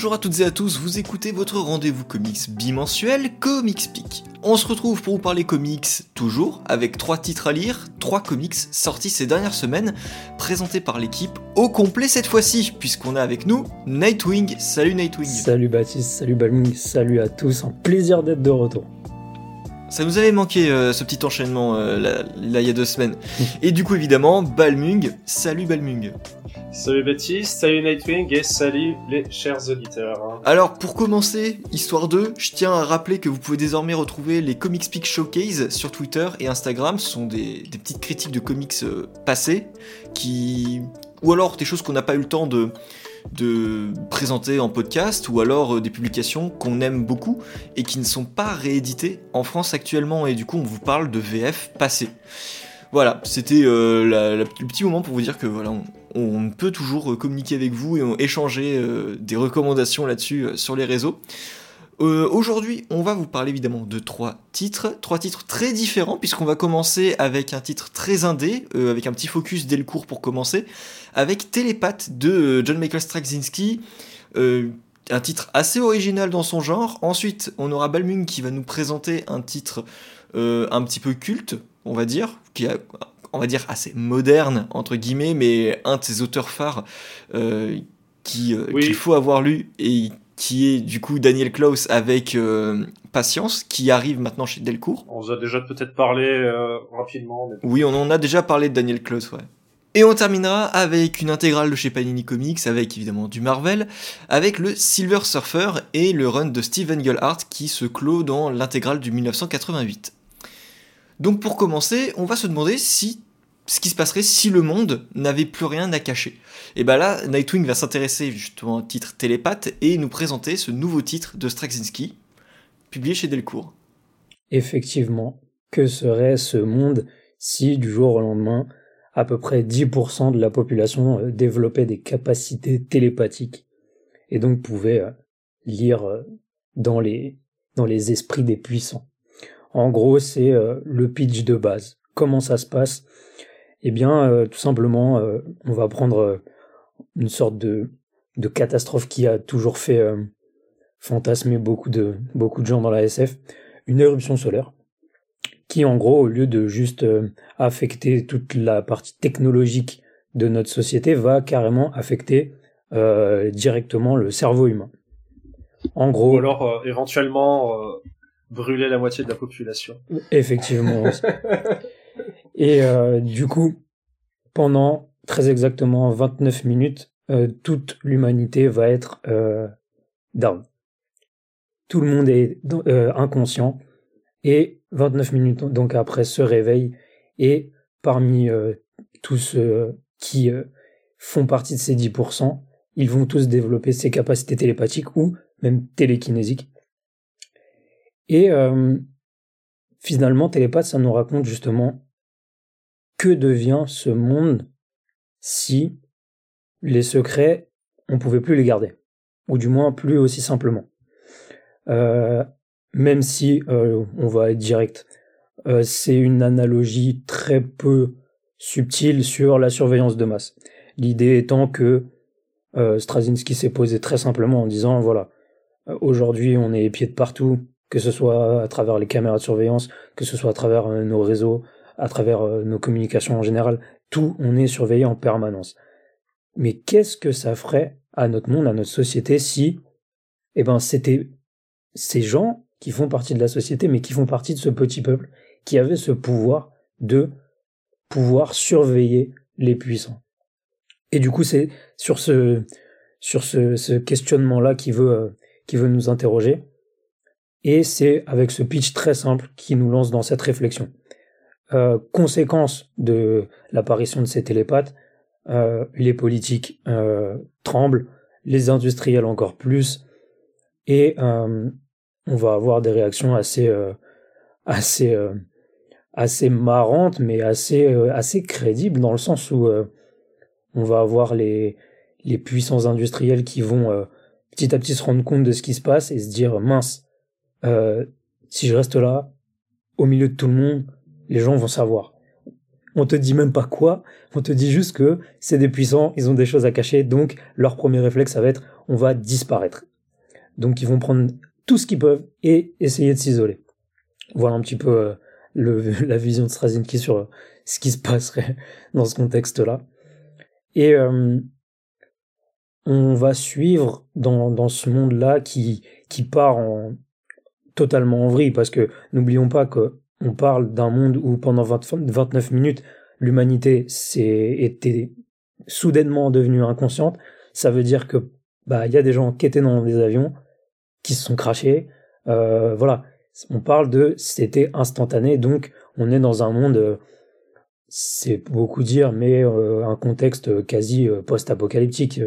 Bonjour à toutes et à tous, vous écoutez votre rendez-vous comics bimensuel Comics Peak. On se retrouve pour vous parler comics toujours, avec trois titres à lire, trois comics sortis ces dernières semaines, présentés par l'équipe au complet cette fois-ci, puisqu'on a avec nous Nightwing. Salut Nightwing. Salut Baptiste, salut Balming, salut à tous, un plaisir d'être de retour. Ça nous avait manqué euh, ce petit enchaînement euh, là, là, il y a deux semaines. Et du coup évidemment, Balmung, salut Balmung. Salut Baptiste, salut Nightwing et salut les chers auditeurs. Alors pour commencer, histoire 2, je tiens à rappeler que vous pouvez désormais retrouver les Comics Peak Showcase sur Twitter et Instagram. Ce sont des, des petites critiques de comics euh, passés qui... ou alors des choses qu'on n'a pas eu le temps de de présenter en podcast ou alors euh, des publications qu'on aime beaucoup et qui ne sont pas rééditées en France actuellement et du coup on vous parle de VF passé. Voilà, c'était euh, le petit moment pour vous dire que voilà, on, peut toujours euh, communiquer avec vous et échanger des recommandations là-dessus sur les réseaux. Euh, Aujourd'hui, on va vous parler évidemment de trois titres, trois titres très différents, puisqu'on va commencer avec un titre très indé, euh, avec un petit focus dès le cours pour commencer, avec Télépathe de euh, John Michael Straczynski, euh, un titre assez original dans son genre. Ensuite, on aura Balmung qui va nous présenter un titre un petit peu culte, on va dire, qui est, on va dire assez moderne entre guillemets, mais un de ses auteurs phares euh, Oui. qu'il faut avoir lu et qui est du coup Daniel Klaus avec euh, Patience, qui arrive maintenant chez Delcourt. On vous a déjà peut-être parlé euh, rapidement, mais Oui, on en a déjà parlé de Daniel Klaus, ouais. Et on terminera avec une intégrale de chez Panini Comics, avec évidemment du Marvel, avec le Silver Surfer et le run de Steve Englehart qui se clôt dans l'intégrale du 1988. Donc pour commencer, on va se demander si ce qui se passerait si le monde n'avait plus rien à cacher. Et bah là, Nightwing va s'intéresser justement au titre Télépathe et nous présenter ce nouveau titre de Straczynski, publié chez Delcourt. Effectivement, que serait ce monde si du jour au lendemain, à peu près 10% de la population euh, développait des capacités télépathiques et donc pouvait euh, lire euh, dans les, dans les esprits des puissants? En gros, c'est le pitch de base. Comment ça se passe? Eh bien, euh, tout simplement, euh, on va prendre euh, une sorte de, de catastrophe qui a toujours fait euh, fantasmer beaucoup de, beaucoup de gens dans la SF, une éruption solaire qui, en gros, au lieu de juste euh, affecter toute la partie technologique de notre société, va carrément affecter euh, directement le cerveau humain. En gros, ou alors euh, éventuellement euh, brûler la moitié de la population. Effectivement. Et euh, du coup, pendant très exactement 29 minutes, euh, toute l'humanité va être euh, down. Tout le monde est inconscient et 29 minutes donc après se réveille et parmi tous ceux qui font partie de ces 10%, ils vont tous développer ces capacités télépathiques ou même télékinésiques. Et finalement, Télépathe, ça nous raconte justement que devient ce monde si les secrets, on pouvait plus les garder, ou du moins plus aussi simplement. Euh, même si euh, on va être direct, euh, c'est une analogie très peu subtile sur la surveillance de masse. L'idée étant que Straczynski s'est posé très simplement en disant voilà, aujourd'hui on est épié de partout, que ce soit à travers les caméras de surveillance, que ce soit à travers nos réseaux, à travers euh, nos communications en général, tout, on est surveillé en permanence. Mais qu'est-ce que ça ferait à notre monde, à notre société, si, eh ben, c'était ces gens qui font partie de la société, mais qui font partie de ce petit peuple, qui avaient ce pouvoir de pouvoir surveiller les puissants? Et du coup, c'est sur ce, sur ce questionnement-là qui veut, euh, qui veut nous interroger. Et c'est avec ce pitch très simple qui nous lance dans cette réflexion. Euh, conséquence de l'apparition de ces télépathes, euh, les politiques euh, tremblent, les industriels encore plus, et on va avoir des réactions assez, assez, assez marrantes, mais assez, assez crédibles dans le sens où on va avoir les, les puissants industriels qui vont petit à petit se rendre compte de ce qui se passe et se dire mince, si je reste là, au milieu de tout le monde, les gens vont savoir. On te dit même pas quoi, on te dit juste que c'est des puissants, ils ont des choses à cacher, donc leur premier réflexe, ça va être on va disparaître. Donc ils vont prendre tout ce qu'ils peuvent et essayer de s'isoler. Voilà un petit peu euh, le, la vision de Straczynski sur euh, ce qui se passerait dans ce contexte-là. Et euh, on va suivre dans, dans ce monde-là qui, qui part en, totalement en vrille, parce que n'oublions pas que on parle d'un monde où pendant 29 minutes, l'humanité s'est été soudainement devenue inconsciente. Ça veut dire que bah il y a des gens qui étaient dans des avions qui se sont crachés. Euh, voilà, on parle de c'était instantané, donc on est dans un monde, euh, c'est beaucoup dire, mais euh, un contexte quasi post-apocalyptique.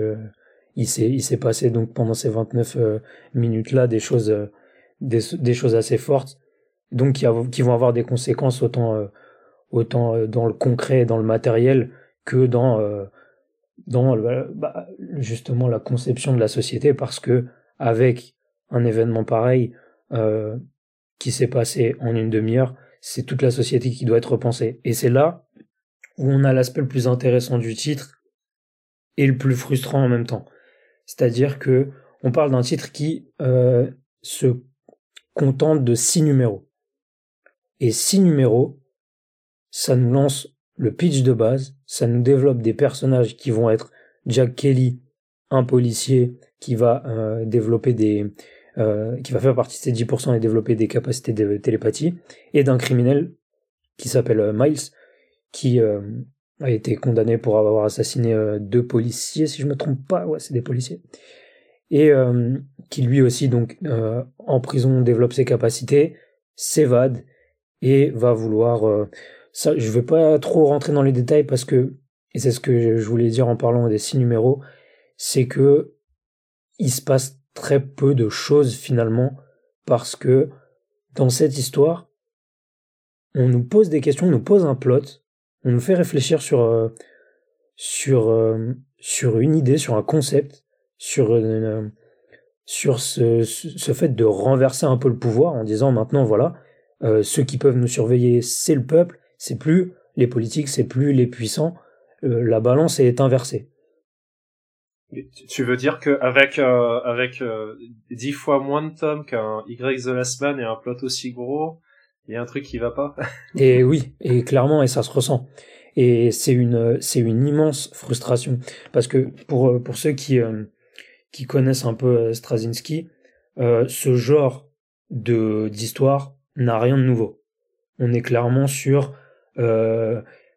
il s'est il s'est passé donc pendant ces 29 minutes là des choses des choses assez fortes, donc qui, vont avoir des conséquences autant autant dans le concret, dans le matériel, que dans dans bah, justement la conception de la société, parce que avec un événement pareil euh, qui s'est passé en une demi-heure, c'est toute la société qui doit être repensée. Et c'est là où on a l'aspect le plus intéressant du titre et le plus frustrant en même temps. C'est-à-dire que on parle d'un titre qui euh, se contente de six numéros. Et six numéros, ça nous lance le pitch de base, ça nous développe des personnages qui vont être Jack Kelly, un policier qui va euh, développer des, euh, qui va faire partie de ces 10% et développer des capacités de télépathie, et d'un criminel qui s'appelle euh, Miles, qui a été condamné pour avoir assassiné deux policiers, si je me trompe pas, ouais, c'est des policiers, et qui lui aussi, donc, en prison, développe ses capacités, s'évade, et va vouloir... ça, je vais pas trop rentrer dans les détails parce que, et c'est ce que je voulais dire en parlant des six numéros, c'est que il se passe très peu de choses finalement parce que dans cette histoire, on nous pose des questions, on nous pose un plot, on nous fait réfléchir sur euh, sur euh, sur une idée, sur un concept, sur euh, sur ce, ce fait de renverser un peu le pouvoir en disant maintenant voilà ceux qui peuvent nous surveiller c'est le peuple, c'est plus les politiques, c'est plus les puissants, la balance est inversée. Tu veux dire qu'avec euh, avec euh, dix fois moins de tomes qu'un Y The Last Man et un plot aussi gros, il y a un truc qui va pas? Et oui, et clairement, et ça se ressent. Et c'est une c'est une immense frustration parce que pour pour ceux qui euh, qui connaissent un peu Straczynski, ce genre de d'histoire n'a rien de nouveau. On est clairement sur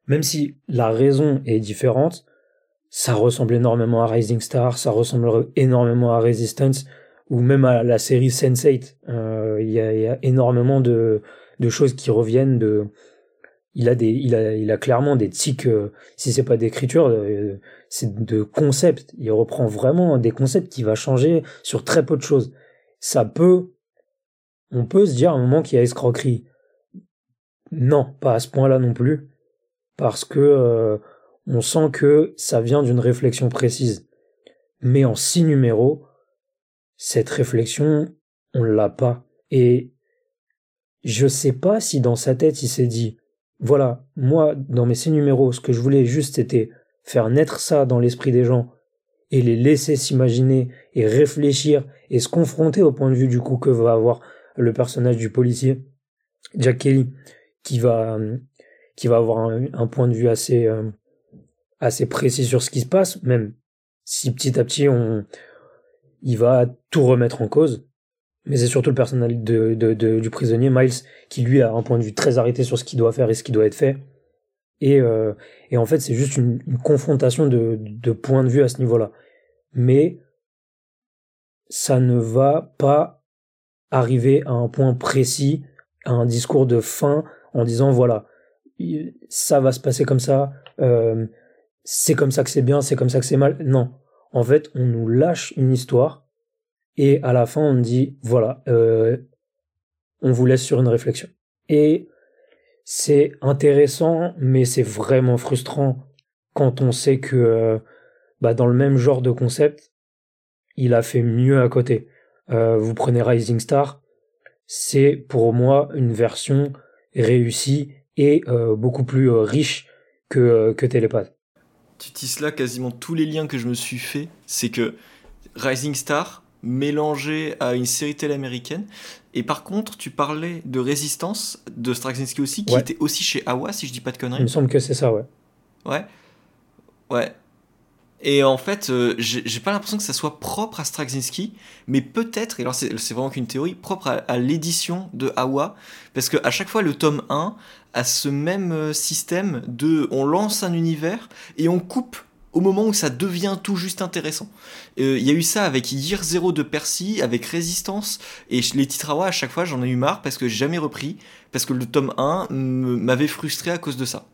même si la raison est différente, ça ressemble énormément à Rising Star, ça ressemble énormément à Resistance, ou même à la série Sense8. Euh, il y, a, énormément de, de, choses qui reviennent. De, il a des, il a, il a clairement des tics. Euh, si c'est pas d'écriture, euh, c'est de concepts. Il reprend vraiment des concepts qui va changer sur très peu de choses. Ça peut, on peut se dire à un moment qu'il y a escroquerie. Non, pas à ce point-là non plus, parce que on sent que ça vient d'une réflexion précise. Mais en six numéros, cette réflexion, on l'a pas. Et je sais pas si dans sa tête il s'est dit, voilà, moi, dans mes six numéros, ce que je voulais juste c'était faire naître ça dans l'esprit des gens et les laisser s'imaginer et réfléchir et se confronter au point de vue du coup que va avoir le personnage du policier, Jack Kelly, qui va, qui va avoir un, point de vue assez, euh, assez précis sur ce qui se passe, même si petit à petit on, il va tout remettre en cause. Mais c'est surtout le personnel de, de, du prisonnier Miles qui lui a un point de vue très arrêté sur ce qu'il doit faire et ce qui doit être fait. Et, euh, et en fait, c'est juste une, une, confrontation de points de vue à ce niveau-là. Mais ça ne va pas arriver à un point précis, à un discours de fin en disant voilà, ça va se passer comme ça. Euh, c'est comme ça que c'est bien, c'est comme ça que c'est mal. Non. En fait, on nous lâche une histoire et à la fin, on dit, voilà, euh, on vous laisse sur une réflexion. Et c'est intéressant, mais c'est vraiment frustrant quand on sait que euh, bah, dans le même genre de concept, il a fait mieux à côté. Euh, vous prenez Rising Star, c'est pour moi une version réussie et beaucoup plus riche que, que Télépathe tu tisses là quasiment tous les liens que je me suis fait. C'est que Rising Star mélangé à une série télé américaine. Et par contre, tu parlais de Résistance de Straczynski aussi, qui était aussi chez Awa, si je dis pas de conneries. Il me semble que c'est ça, ouais. Ouais. Ouais. Et en fait, euh, j'ai pas l'impression que ça soit propre à Straczynski, mais peut-être, et alors c'est vraiment qu'une théorie, propre à, l'édition de Awa, parce qu'à chaque fois, le tome 1 a ce même euh, système de on lance un univers et on coupe au moment où ça devient tout juste intéressant. Euh, il y a eu ça avec Year Zero de Percy, avec Résistance, et les titres à chaque fois, j'en ai eu marre parce que j'ai jamais repris, parce que le tome 1 m'avait frustré à cause de ça.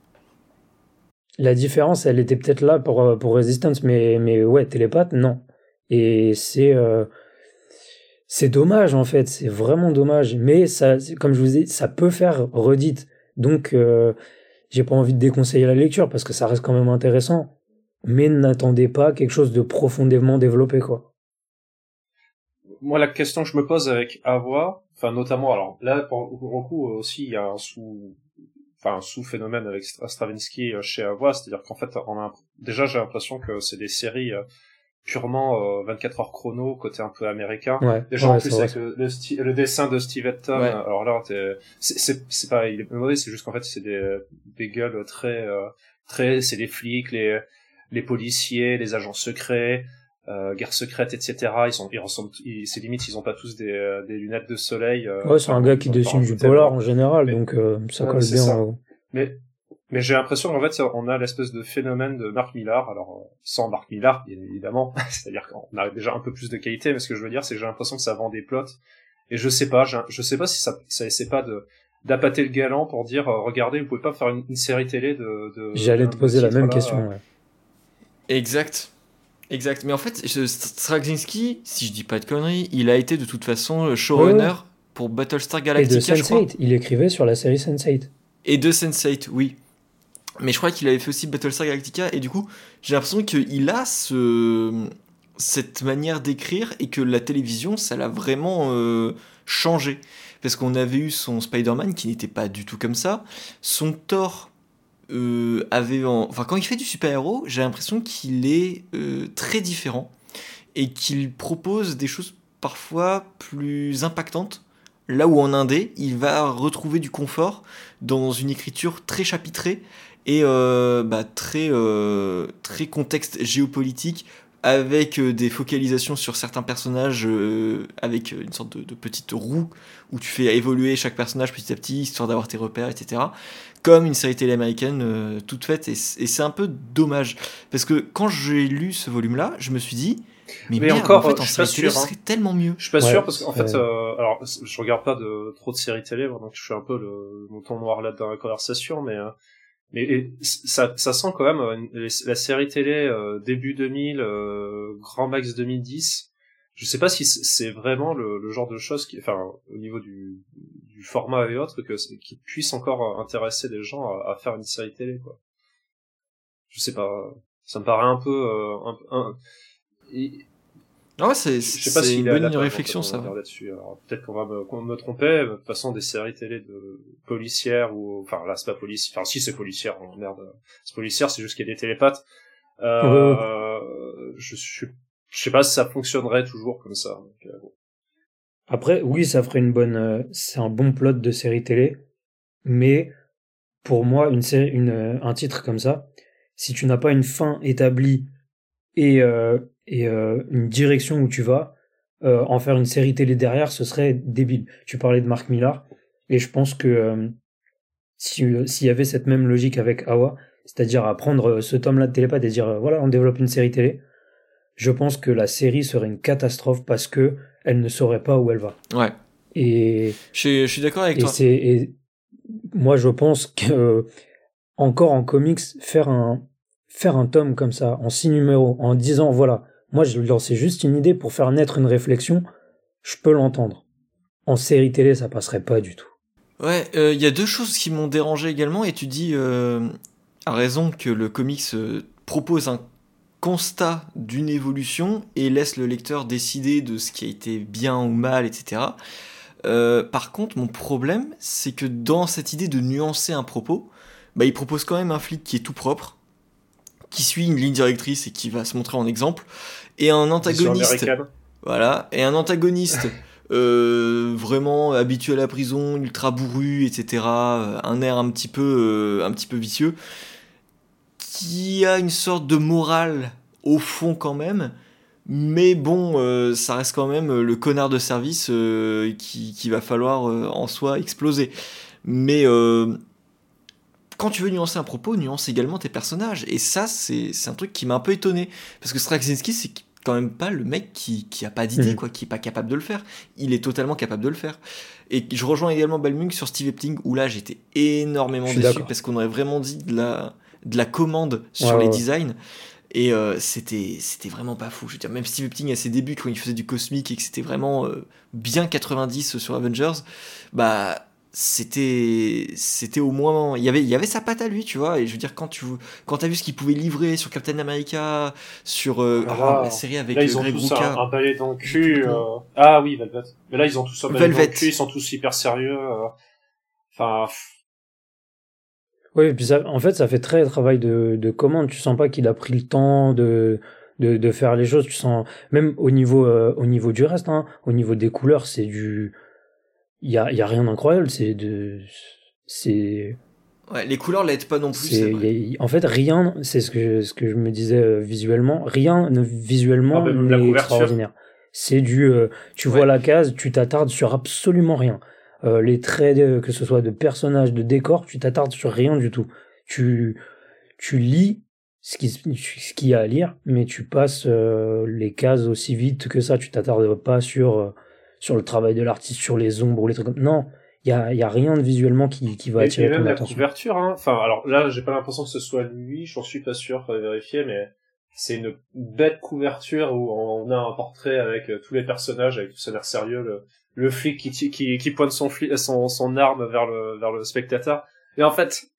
La différence, elle était peut-être là pour, euh, pour Resistance, mais, mais ouais, Télépathe, non. Et c'est euh, c'est dommage en fait, c'est vraiment dommage. Mais ça, comme je vous ai dit, ça peut faire redite. Donc, euh, j'ai pas envie de déconseiller la lecture parce que ça reste quand même intéressant. Mais n'attendez pas quelque chose de profondément développé, quoi. Moi, la question que je me pose avec Avoir, enfin notamment, alors là, pour, pour aussi, il y a un sous enfin un sous-phénomène avec Stravinsky euh, chez Avois, c'est-à-dire qu'en fait, on a déjà j'ai l'impression que c'est des séries euh, purement 24 euh, heures chrono côté un peu américain. déjà en plus avec le, le, dessin de Steve Etton, alors là c'est c'est pas il est mauvais, c'est juste qu'en fait c'est des des gueules très très c'est les flics, les les policiers, les agents secrets. Euh, guerre secrète, etc. Ils sont, ils ressemblent, c'est limite, ils ont pas tous des, euh, des lunettes de soleil. Euh, ouais, c'est un gars qui dessine du polar en général, donc euh, ça colle bien. Mais, mais j'ai l'impression qu'en fait, on a l'espèce de phénomène de Marc Millar. Alors, sans Marc Millar, bien évidemment, c'est-à-dire qu'on a déjà un peu plus de qualité, mais ce que je veux dire, c'est que j'ai l'impression que ça vend des plots. Et je sais pas, je sais pas si ça, ça essaie pas de d'appâter le galant pour dire, regardez, vous pouvez pas faire une, série télé de. de J'allais te poser la même question. Ouais. Exact. Exact. Mais en fait, Straczynski, si je dis pas de conneries, il a été de toute façon showrunner pour Battlestar Galactica. Et de sense Il écrivait sur la série Sense8. Et de Sense8, oui. Mais je crois qu'il avait fait aussi Battlestar Galactica. Et du coup, j'ai l'impression qu'il a ce... cette manière d'écrire et que la télévision, ça l'a vraiment euh, changé. Parce qu'on avait eu son Spider-Man qui n'était pas du tout comme ça. Son Thor euh, avait enfin quand il fait du super-héros, j'ai l'impression qu'il est euh, très différent et qu'il propose des choses parfois plus impactantes. Là où en indé, il va retrouver du confort dans une écriture très chapitrée et euh, bah, très, très contexte géopolitique avec des focalisations sur certains personnages, avec une sorte de, de, petite roue où tu fais évoluer chaque personnage petit à petit, histoire d'avoir tes repères, etc comme une série télé américaine euh, toute faite. Et, c'est un peu dommage. Parce que quand j'ai lu ce volume-là, je me suis dit. Mais, encore, en fait, en télé, ce hein. serait tellement mieux. Je suis pas sûr parce qu'en fait, euh, alors, je regarde pas de trop de séries télé, donc je suis un peu le mouton noir là dans la conversation, mais euh, mais ça, ça sent quand même la série télé début 2000, grand max 2010. Je sais pas si c'est vraiment le, le, genre de choses qui, enfin, au niveau du, format et autres que qui puisse encore intéresser des gens à, faire une série télé quoi. Je sais pas, ça me paraît un peu euh, un, un... Ah c'est c'est une bonne réflexion ça. Peut-être qu'on va me, me tromper. De toute façon, des séries télé de policières ou enfin là c'est pas policière. Enfin si c'est policière, oh, merde. C'est policière, c'est juste qu'il y a des télépathes. Euh, je suis, je sais pas si ça fonctionnerait toujours comme ça. Donc, euh, après, oui, ça ferait une bonne, euh, c'est un bon plot de série télé, mais pour moi, euh, un titre comme ça, si tu n'as pas une fin établie et, euh, une direction où tu vas, en faire une série télé derrière, ce serait débile. Tu parlais de Marc Millar, et je pense que s'il y avait cette même logique avec Awa, c'est-à-dire à prendre ce tome-là de télépathe et dire voilà, on développe une série télé, je pense que la série serait une catastrophe parce que elle ne saurait pas où elle va. Ouais. Et je, suis d'accord avec et toi. Et moi, je pense que encore en comics, faire un faire un tome comme ça en six numéros, en disant voilà, moi je lançais juste une idée pour faire naître une réflexion, je peux l'entendre. En série télé, ça passerait pas du tout. Ouais, il euh, y a deux choses qui m'ont dérangé également, et tu dis euh, à raison que le comics euh, propose un constat d'une évolution et laisse le lecteur décider de ce qui a été bien ou mal, etc. Euh, par contre, mon problème, c'est que dans cette idée de nuancer un propos, bah, il propose quand même un flic qui est tout propre, qui suit une ligne directrice et qui va se montrer en exemple, et un antagoniste. Voilà, et un antagoniste euh, vraiment habitué à la prison, ultra bourru, etc. euh, Un air un petit peu, euh, un petit peu vicieux, qui a une sorte de morale au fond quand même. Mais bon, euh, ça reste quand même le connard de service euh, qui, qui va falloir euh, en soi exploser. Mais euh, quand tu veux nuancer un propos, nuance également tes personnages. Et ça, c'est un truc qui m'a un peu étonné. Parce que Straczynski, c'est quand même pas le mec qui, qui a pas d'idée, Mhm. quoi, qui est pas capable de le faire. Il est totalement capable de le faire. Et je rejoins également Balmung sur Steve Epting, où là, j'étais énormément déçu parce qu'on aurait vraiment dit de la, de la commande sur Ouais, les ouais. designs. Et euh, c'était c'était vraiment pas fou. Je veux dire, même Steve Epting à ses débuts, quand il faisait du cosmique et que c'était vraiment euh, bien 90 sur Avengers, bah c'était c'était au moins il y avait il y avait sa patte à lui tu vois et je veux dire quand tu quand t'as vu ce qu'il pouvait livrer sur Captain America sur euh, Ah, ah, la série avec Là, ils euh, ont Greg tous un, un balai dans le cul. euh, Ah oui, Velvet. Mais là, ils ont tous un balai dans Velvet. le cul, ils sont tous hyper sérieux. euh. Enfin, pff, Oui, et puis ça, en fait, ça fait très travail de, de commande. Tu sens pas qu'il a pris le temps de, de, de faire les choses. Tu sens, même au niveau, euh, au niveau du reste, hein, au niveau des couleurs, c'est du, il y a, il y a rien d'incroyable. C'est de, c'est, ouais les couleurs l'aident pas non plus c'est, c'est vrai. il y a- en fait, rien, c'est ce que, ce que je me disais euh, visuellement, rien ne, visuellement Ah, même la n'est couverture. extraordinaire. C'est du, euh, tu vois la case, tu t'attardes sur absolument rien. Euh, les traits, de- que ce soit de personnages, de décors, tu t'attardes sur rien du tout. Tu, tu lis ce qui, ce qu'il y a à lire, mais tu passes euh, les cases aussi vite que ça. Tu t'attardes pas sur, euh, sur le travail de l'artiste, sur les ombres ou les trucs comme Non, il y a, y a rien de visuellement qui, qui va et, et attirer même ton la attention. couverture, hein. Enfin, alors là, j'ai pas l'impression que ce soit lui, j'en suis pas sûr, faudrait vérifier, mais c'est une bête couverture où on a un portrait avec euh, tous les personnages, avec tout ça l'air sérieux, le, le flic qui, qui, qui pointe son, fli- son, son arme vers le, vers le spectateur. Et en fait,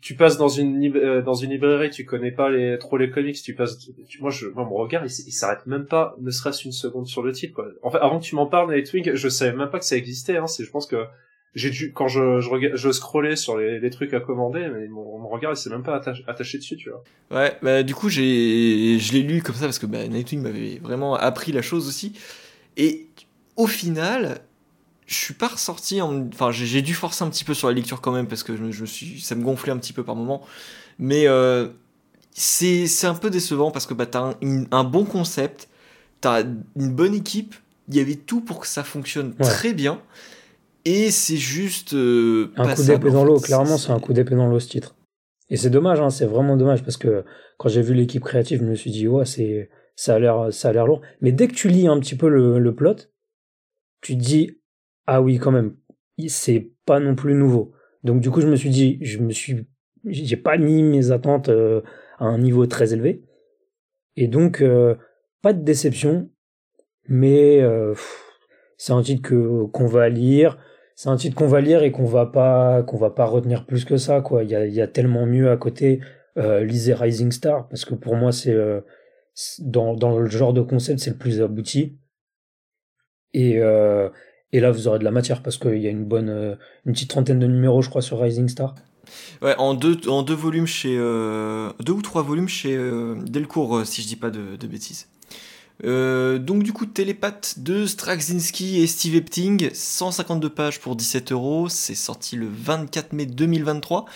tu passes dans une, euh, dans une librairie, tu connais pas les, trop les comics, tu passes, tu- moi, je, moi, mon regard, il, s'arrête même pas, ne serait-ce une seconde sur le titre, quoi. En fait, avant que tu m'en parles, Nightwing, je savais même pas que ça existait, hein, c'est, je pense que, j'ai dû, quand je, je, rega- je scrollais sur les, les trucs à commander, mais mon, mon regard, il s'est même pas attaché, attaché dessus, tu vois. Ouais, bah du coup j'ai je l'ai lu comme ça parce que bah, Nightwing m'avait vraiment appris la chose aussi. Et au final, je suis pas ressorti en... Enfin j'ai dû forcer un petit peu sur la lecture quand même parce que je, je suis... ça me gonflait un petit peu par moment. Mais euh, c'est un peu décevant parce que bah, t'as un, bon concept, t'as une bonne équipe, il y avait tout pour que ça fonctionne Ouais. très bien. Et c'est juste... euh, Un coup d'épée dans l'eau, clairement, c'est un coup d'épée dans l'eau ce titre. Et c'est dommage, hein, c'est vraiment dommage parce que quand j'ai vu l'équipe créative, je me suis dit, ouais, c'est, ça a l'air, ça a l'air lourd. Mais dès que tu lis un petit peu le, le plot, tu ah oui, quand même, c'est pas non plus nouveau. Donc du coup, je me suis dit, je me suis, j'ai pas mis mes attentes euh, à un niveau très élevé. Et donc, euh, pas de déception, mais euh, c'est un titre que qu'on va lire c'est un titre qu'on va lire et qu'on va pas qu'on va pas retenir plus que ça quoi il y a, y a tellement mieux à côté euh, lisez Rising Star parce que pour moi c'est c'est- dans, dans le genre de concept c'est le plus abouti et euh, et là vous aurez de la matière parce qu'il y a une bonne euh, une petite trentaine de numéros je crois sur Rising Star Ouais, en deux, en deux volumes chez. euh, deux ou trois volumes chez euh, Delcourt, si je dis pas de, de bêtises. Euh, donc, du coup, Télépathe de Straczynski et Steve Epting, 152 pages pour 17 euros. C'est sorti le 24 mai 2023.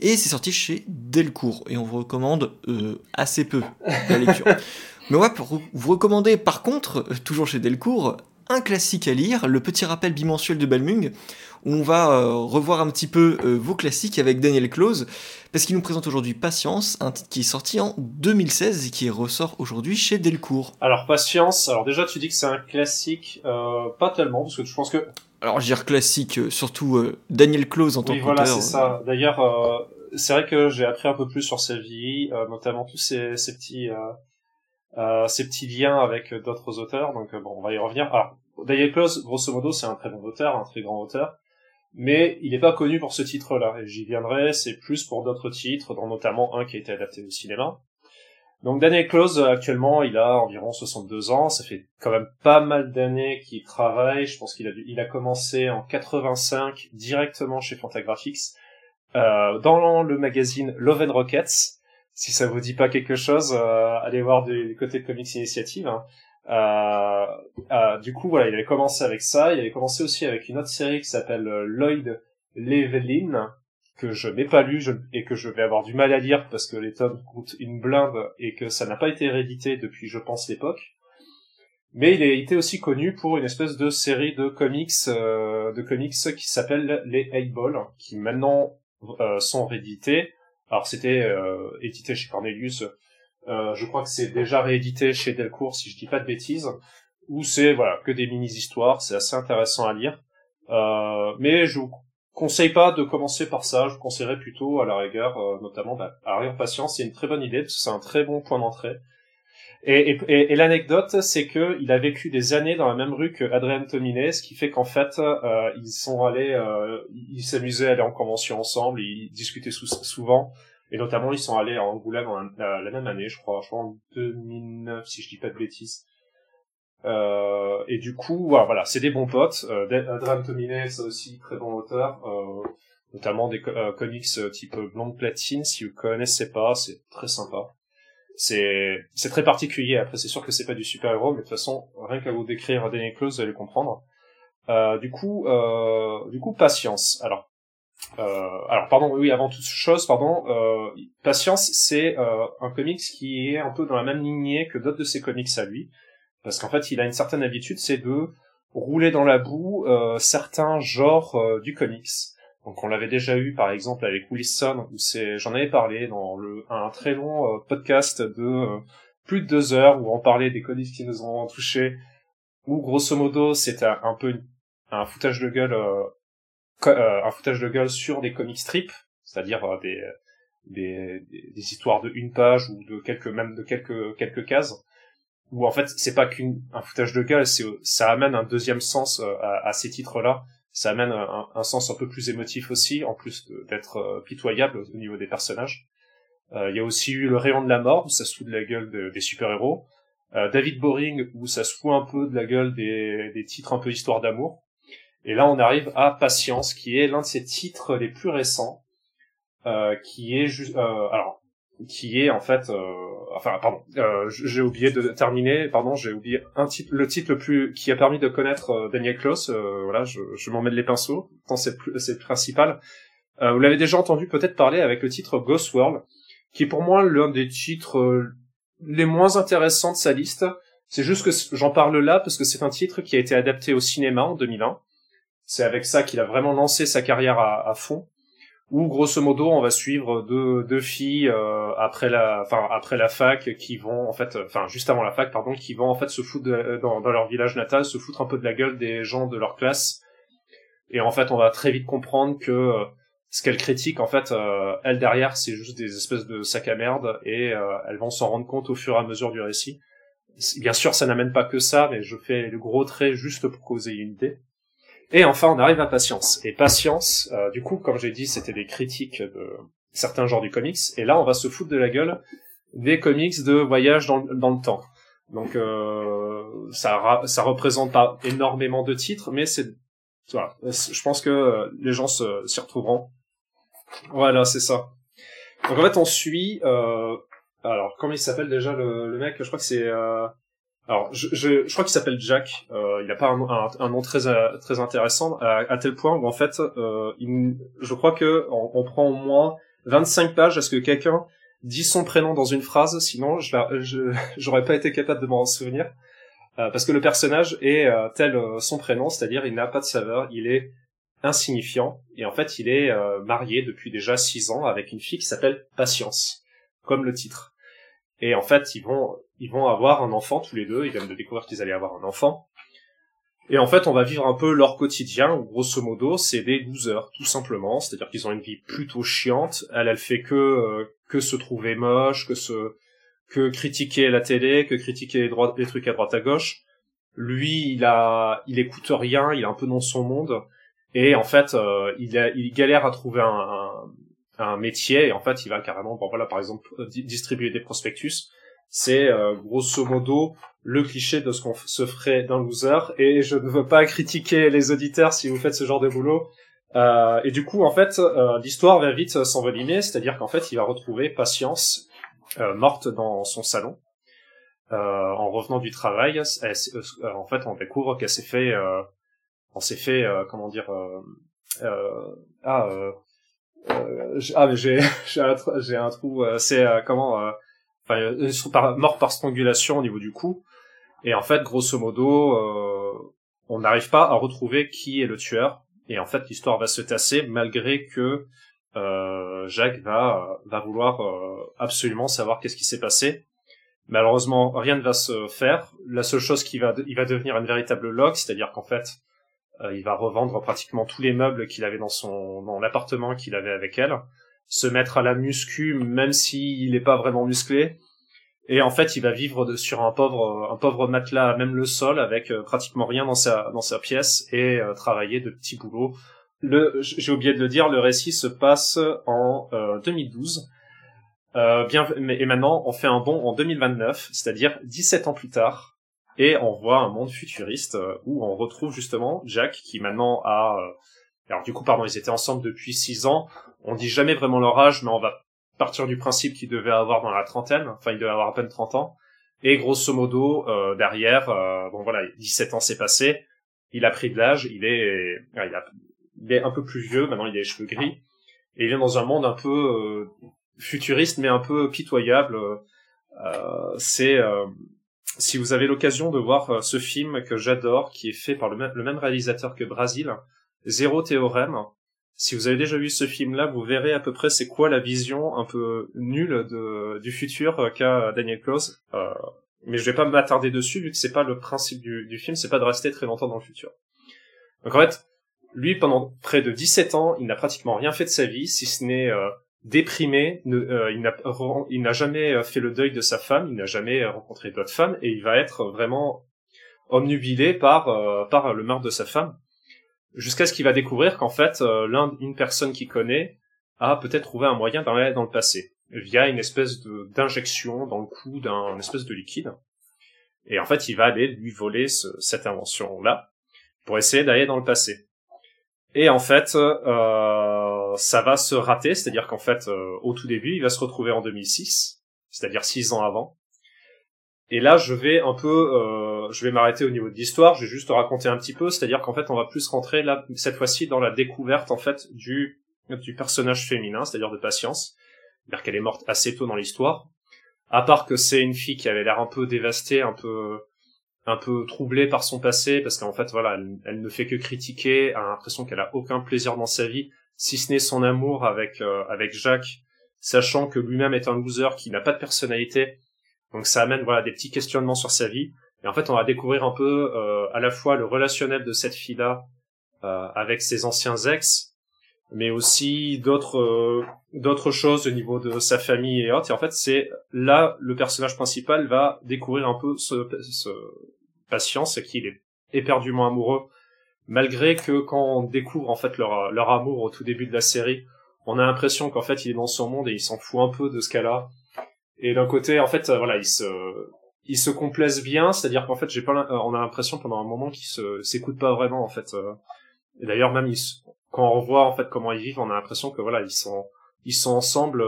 Et c'est sorti chez Delcourt. Et on vous recommande euh, assez peu la lecture. Mais ouais, pour vous recommander, par contre, toujours chez Delcourt, un classique à lire, le petit rappel bimensuel de Balmung, où on va euh, revoir un petit peu euh, vos classiques avec Daniel Close, parce qu'il nous présente aujourd'hui Patience, un titre qui est sorti en 2016 et qui ressort aujourd'hui chez Delcourt. Alors, patience. Alors, déjà, tu dis que c'est un classique, euh, pas tellement, parce que je pense que, Alors, je dire classique, surtout Daniel Close en tant oui, qu'auteur. voilà, c'est ça. D'ailleurs, c'est vrai que j'ai appris un peu plus sur sa vie, notamment tous ces, ces petits, euh, euh, petits liens avec d'autres auteurs. Donc, euh, bon, on va y revenir. Alors, Daniel Close, grosso modo, c'est un très bon auteur, un très grand auteur. Mais il n'est pas connu pour ce titre-là, et j'y viendrai, c'est plus pour d'autres titres, dont notamment un qui a été adapté au cinéma. Donc Daniel Close, actuellement, il a environ 62 ans, ça fait quand même pas mal d'années qu'il travaille, je pense qu'il a commencé en 85 directement chez Fantagraphics, euh, dans le magazine Love and Rockets, si ça vous dit pas quelque chose, euh, allez voir du, côté de Comics Initiative. hein. Euh, euh, du coup, voilà, il avait commencé avec ça. Il avait commencé aussi avec une autre série qui s'appelle Lloyd Levelin, que je n'ai pas lu et que je vais avoir du mal à lire parce que les tomes coûtent une blinde et que ça n'a pas été réédité depuis, je pense, l'époque. Mais il a été aussi connu pour une espèce de série de comics, de comics qui s'appelle les Eight Ball, qui maintenant sont réédités. Alors c'était euh, édité chez Cornelius, je crois que c'est déjà réédité chez Delcourt si je dis pas de bêtises, où c'est voilà que des mini histoires, c'est assez intéressant à lire. mais je vous conseille pas de commencer par ça, je vous conseillerais plutôt à la rigueur, notamment bah, à Rien Patience, c'est une très bonne idée c'est un très bon point d'entrée. Et, et, et l'anecdote, c'est que il a vécu des années dans la même rue que Adrien Tomine, ce qui fait qu'en fait, euh, ils sont allés, euh, ils s'amusaient à aller en convention ensemble, ils discutaient souvent, et notamment ils sont allés à Angoulême euh, la même année, je crois, je crois en 2009, si je dis pas de bêtises. Euh, et du coup, voilà, voilà c'est des bons potes. Euh, Adrien Tomine, c'est aussi très bon auteur, notamment des comics type Blonde Platine, si vous connaissez pas, c'est très sympa c'est c'est très particulier. Après, c'est sûr que c'est pas du super héros, mais de toute façon, rien qu'à vous décrire Danny Close, vous allez comprendre. Euh, du coup, euh, du coup, patience. Alors, euh, alors pardon, oui, avant toute chose, pardon, euh, patience, c'est un comics qui est un peu dans la même lignée que d'autres de ses comics à lui, parce qu'en fait, il a une certaine habitude, c'est de rouler dans la boue certains genres du comics. Donc on l'avait déjà eu par exemple avec Wilson où c'est j'en avais parlé dans le un très long euh, podcast de euh, plus de deux heures où on parlait des comics qui nous ont touchés où grosso modo c'était un, peu un foutage de gueule euh, un foutage de gueule sur des comics strips c'est-à-dire des, des, histoires de une page ou de quelques même de quelques quelques cases où en fait c'est pas qu'un foutage de gueule ça amène un deuxième sens à, à ces titres là ça amène un, sens un peu plus émotif aussi, en plus d'être euh, pitoyable au niveau des personnages. Euh, il y a aussi eu le rayon de la mort, où ça se fout de la gueule des super-héros. Euh, David Boring, où ça se fout un peu de la gueule des, titres un peu histoire d'amour. Et là, on arrive à Patience, qui est l'un de ses titres les plus récents, qui est juste... alors, qui est en fait, euh, enfin pardon, euh, j'ai oublié de terminer, pardon, j'ai oublié un titre, le titre le plus qui a permis de connaître euh, Daniel Kloss, voilà, je, je m'en mets les pinceaux, tant c'est c'est principal. vous l'avez déjà entendu peut-être parler avec le titre Ghost World, qui est pour moi l'un des titres les moins intéressants de sa liste. C'est juste que j'en parle là parce que c'est un titre qui a été adapté au cinéma en 2001. C'est avec ça qu'il a vraiment lancé sa carrière à, à fond où grosso modo on va suivre deux, filles euh, après la enfin après la fac qui vont en fait enfin juste avant la fac pardon qui vont en fait se foutre dans, dans leur village natal se foutre un peu de la gueule des gens de leur classe. Et en fait on va très vite comprendre que euh, ce qu'elles critiquent en fait euh, elles derrière c'est juste des espèces de sacs à merde et elles vont s'en rendre compte au fur et à mesure du récit. Bien sûr ça n'amène pas que ça mais je fais le gros trait juste pour causer une idée et enfin, on arrive à Patience. Et Patience, euh, du coup, comme j'ai dit, c'était des critiques de certains genres du comics. Et là, on va se foutre de la gueule des comics de voyage dans, le temps. Donc, euh, ça, ça représente pas énormément de titres, mais c'est, voilà, je pense que les gens s'y retrouveront. Voilà, c'est ça. Donc en fait, on suit. Euh, alors, comment il s'appelle déjà le, le mec? Je crois que c'est euh, alors, je, je, je crois qu'il s'appelle Jack. Euh, il n'a pas un, un, nom très euh, très intéressant à, tel point où en fait, euh, il, je crois que on, on, prend au moins 25 pages à ce que quelqu'un dise son prénom dans une phrase. Sinon, je j'aurais pas été capable de m'en souvenir euh, parce que le personnage est euh, tel euh, son prénom, c'est-à-dire il n'a pas de saveur, il est insignifiant et en fait, il est marié depuis déjà 6 ans avec une fille qui s'appelle Patience, comme le titre. Et en fait, ils vont ils vont avoir un enfant tous les deux, ils viennent de découvrir qu'ils allaient avoir un enfant. Et en fait, on va vivre un peu leur quotidien, grosso modo, c'est des losers, tout simplement. C'est-à-dire qu'ils ont une vie plutôt chiante. Elle, elle fait que euh, que se trouver moche, que se que critiquer la télé, que critiquer les, les trucs à droite à gauche. Lui, il a, il écoute rien, il est un peu dans son monde. Et en fait, euh, il, a, il galère à trouver un, un, un, métier. Et en fait, il va carrément, bon voilà, par exemple, distribuer des prospectus c'est euh, grosso modo le cliché de ce qu'on se ferait d'un loser. Et je ne veux pas critiquer les auditeurs si vous faites ce genre de boulot. Euh, et du coup en fait euh, l'histoire va vite s'envenimer. C'est-à-dire qu'en fait il va retrouver Patience morte dans son salon. En revenant du travail, en fait, on découvre qu'elle s'est fait, on s'est fait, comment dire, ah, ah, mais j'ai, j'ai un trou, c'est comment, enfin, ils sont morts par strangulation au niveau du cou. Et en fait, grosso modo, on n'arrive pas à retrouver qui est le tueur. Et en fait, l'histoire va se tasser malgré que euh, Jacques va va vouloir euh, absolument savoir qu'est-ce qui s'est passé. Malheureusement, rien ne va se faire. La seule chose qui va, il va devenir une véritable log, c'est-à-dire qu'en fait, euh, il va revendre pratiquement tous les meubles qu'il avait dans son dans l'appartement qu'il avait avec elle, se mettre à la muscu même s'il n'est pas vraiment musclé, et en fait, il va vivre sur un pauvre, un pauvre matelas, même le sol, avec euh, pratiquement rien dans sa, dans sa pièce, et euh, travailler de petits boulots. Le, j'ai oublié de le dire, le récit se passe en 2012. Euh, bien, et maintenant, on fait un bond en 2029, c'est-à-dire 17 ans plus tard, et on voit un monde futuriste où on retrouve justement Jack, qui maintenant a... alors du coup, pardon, ils étaient ensemble depuis 6 ans. On dit jamais vraiment leur âge, mais on va partir du principe qu'il devait avoir dans la trentaine, enfin il devait avoir à peine 30 ans, et grosso modo, euh, derrière, euh, bon voilà, 17 ans s'est passé, il a pris de l'âge, il est, il, est un peu plus vieux, maintenant il a les cheveux gris, et il est dans un monde un peu euh, futuriste, mais un peu pitoyable. c'est si vous avez l'occasion de voir ce film que j'adore, qui est fait par le le même réalisateur que Brasil, Zéro Théorème, si vous avez déjà vu ce film-là, vous verrez à peu près c'est quoi la vision un peu nulle du futur qu'a Daniel Close. Euh, mais je vais pas m'attarder dessus vu que c'est pas le principe du, film, c'est pas de rester très longtemps dans le futur. Donc en fait, lui pendant près de 17 ans, il n'a pratiquement rien fait de sa vie, si ce n'est euh, déprimé. Euh, il n'a il n'a jamais fait le deuil de sa femme, il n'a jamais rencontré d'autres femmes et il va être vraiment omnubilé par par le meurtre de sa femme jusqu'à ce qu'il va découvrir qu'en fait, euh, l'un, une personne qu'il connaît a peut-être trouvé un moyen d'aller dans le passé via une espèce de d'injection dans le cou d'un espèce de liquide. Et en fait, il va aller lui voler cette invention-là pour essayer d'aller dans le passé. Et en fait, euh, ça va se rater, c'est-à-dire qu'en fait, euh, au tout début, il va se retrouver en 2006, c'est-à-dire six ans avant. Et là, je vais un peu, je vais m'arrêter au niveau de l'histoire. Je vais juste raconter un petit peu, c'est-à-dire qu'en fait, on va plus rentrer là cette fois-ci dans la découverte en fait du personnage féminin, c'est-à-dire de Patience, c'est-à-dire qu'elle est morte assez tôt dans l'histoire. À part que c'est une fille qui avait l'air un peu dévastée, un peu un peu troublée par son passé, parce qu'en fait, voilà, elle, ne fait que critiquer, a l'impression qu'elle a aucun plaisir dans sa vie, si ce n'est son amour avec euh, avec Jacques, sachant que lui-même est un loser qui n'a pas de personnalité donc ça amène voilà des petits questionnements sur sa vie. Et en fait, on va découvrir un peu euh, à la fois le relationnel de cette fille-là euh, avec ses anciens ex, mais aussi d'autres euh, d'autres choses au niveau de sa famille et autres. Et en fait, c'est là le personnage principal va découvrir un peu ce, ce patience qu'il est éperdument amoureux, malgré que quand on découvre en fait leur leur amour au tout début de la série, on a l'impression qu'en fait il est dans son monde et il s'en fout un peu de ce qu'elle a et d'un côté, en fait, voilà, il se, il se complaise bien, c'est-à-dire qu'en fait, j'ai pas, euh, on a l'impression pendant un moment qu'ils se, s'écoutent pas vraiment, en fait. Euh. Et d'ailleurs, même quand on revoit en fait comment ils vivent, on a l'impression que voilà, ils sont, ils sont ensemble,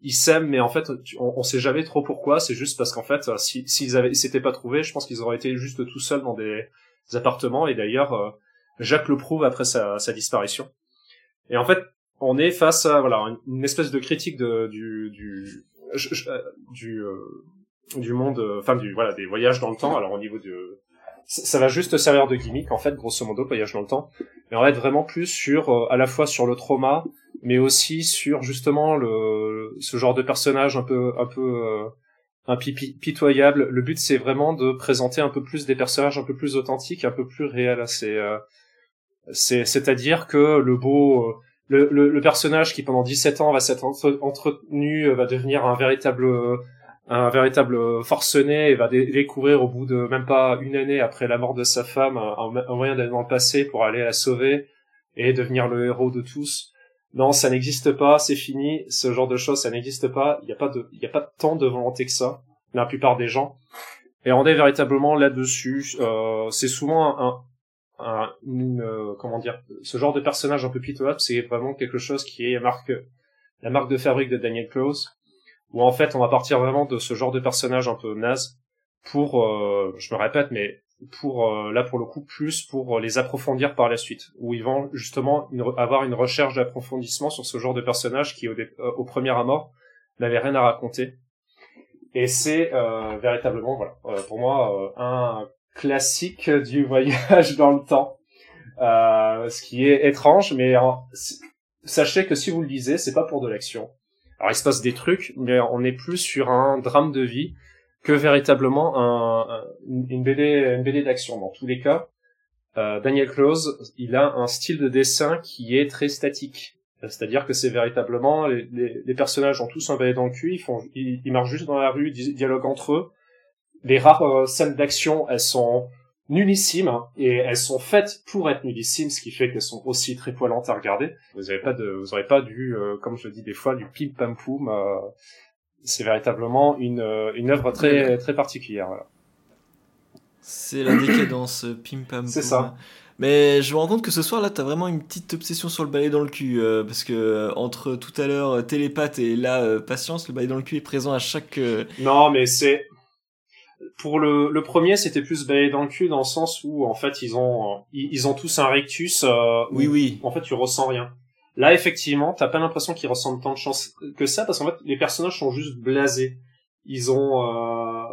ils s'aiment, mais en fait, on, on, sait jamais trop pourquoi. C'est juste parce qu'en fait, s'ils si, avaient, s'étaient pas trouvés, je pense qu'ils auraient été juste tout seuls dans des, appartements. Et d'ailleurs, Jacques le prouve après sa, disparition. Et en fait, on est face à voilà une espèce de critique du, du euh, du euh, du monde, euh, enfin du voilà des voyages dans le temps. Alors au niveau de ça va juste servir de gimmick en fait, grosso modo, voyage dans le temps. Mais on va être vraiment plus sur à la fois sur le trauma, mais aussi sur justement le ce genre de personnage un peu un peu un pitoyable. Le but c'est vraiment de présenter un peu plus des personnages un peu plus authentiques, un peu plus réels. C'est c'est c'est-à-dire que le beau le, le, personnage qui pendant 17 ans va s'être entretenu euh, va devenir un véritable un véritable forcené et va découvrir au bout de même pas une année après la mort de sa femme un, moyen d'aller dans le passé pour aller la sauver et devenir le héros de tous. Non, ça n'existe pas, c'est fini, ce genre de choses, ça n'existe pas, il n'y a pas de, a pas tant de volonté que ça, la plupart des gens. Et on est véritablement là-dessus, euh, c'est souvent un, un, une, euh, comment dire, ce genre de personnage un peu pitoyable, c'est vraiment quelque chose qui est marque, la marque de fabrique de Daniel Close, où en fait on va partir vraiment de ce genre de personnage un peu naze pour, je me répète, mais pour là pour le coup plus pour les approfondir par la suite, où ils vont justement avoir une recherche d'approfondissement sur ce genre de personnage qui au, au premier abord n'avait rien à raconter. Et c'est véritablement voilà pour moi un classique du voyage dans le temps. Euh, ce qui est étrange, mais sachez que si vous le lisez, c'est pas pour de l'action. Alors il se passe des trucs, mais on est plus sur un drame de vie que véritablement un, une BD, d'action. Dans tous les cas, euh, Daniel Close, il a un style de dessin qui est très statique. C'est-à-dire que c'est véritablement les, personnages ont tous un balai dans le cul, ils, marchent juste dans la rue, ils dialoguent entre eux. Les rares euh, scènes d'action, elles sont nullissimes hein, et elles sont faites pour être nullissimes, ce qui fait qu'elles sont aussi très poilantes à regarder. Vous avez pas de, vous aurez pas du, euh, comme je le dis des fois, du pim pam poum. Euh, c'est véritablement une euh, une œuvre très très particulière. Voilà. C'est la décadence pim pam. C'est ça. Mais je me rends compte que ce soir là, t'as vraiment une petite obsession sur le balai dans le cul, parce que entre tout à l'heure télépathe et là patience, le balai dans le cul est présent à chaque. Non, mais c'est pour le, le premier, c'était plus balayé dans le cul dans le sens où en fait ils ont ils, ont tous un rictus. Euh, oui, oui. En fait, tu ressens rien. Là, effectivement, t'as pas l'impression qu'ils ressentent tant de chance que ça parce qu'en fait, les personnages sont juste blasés. Ils ont euh...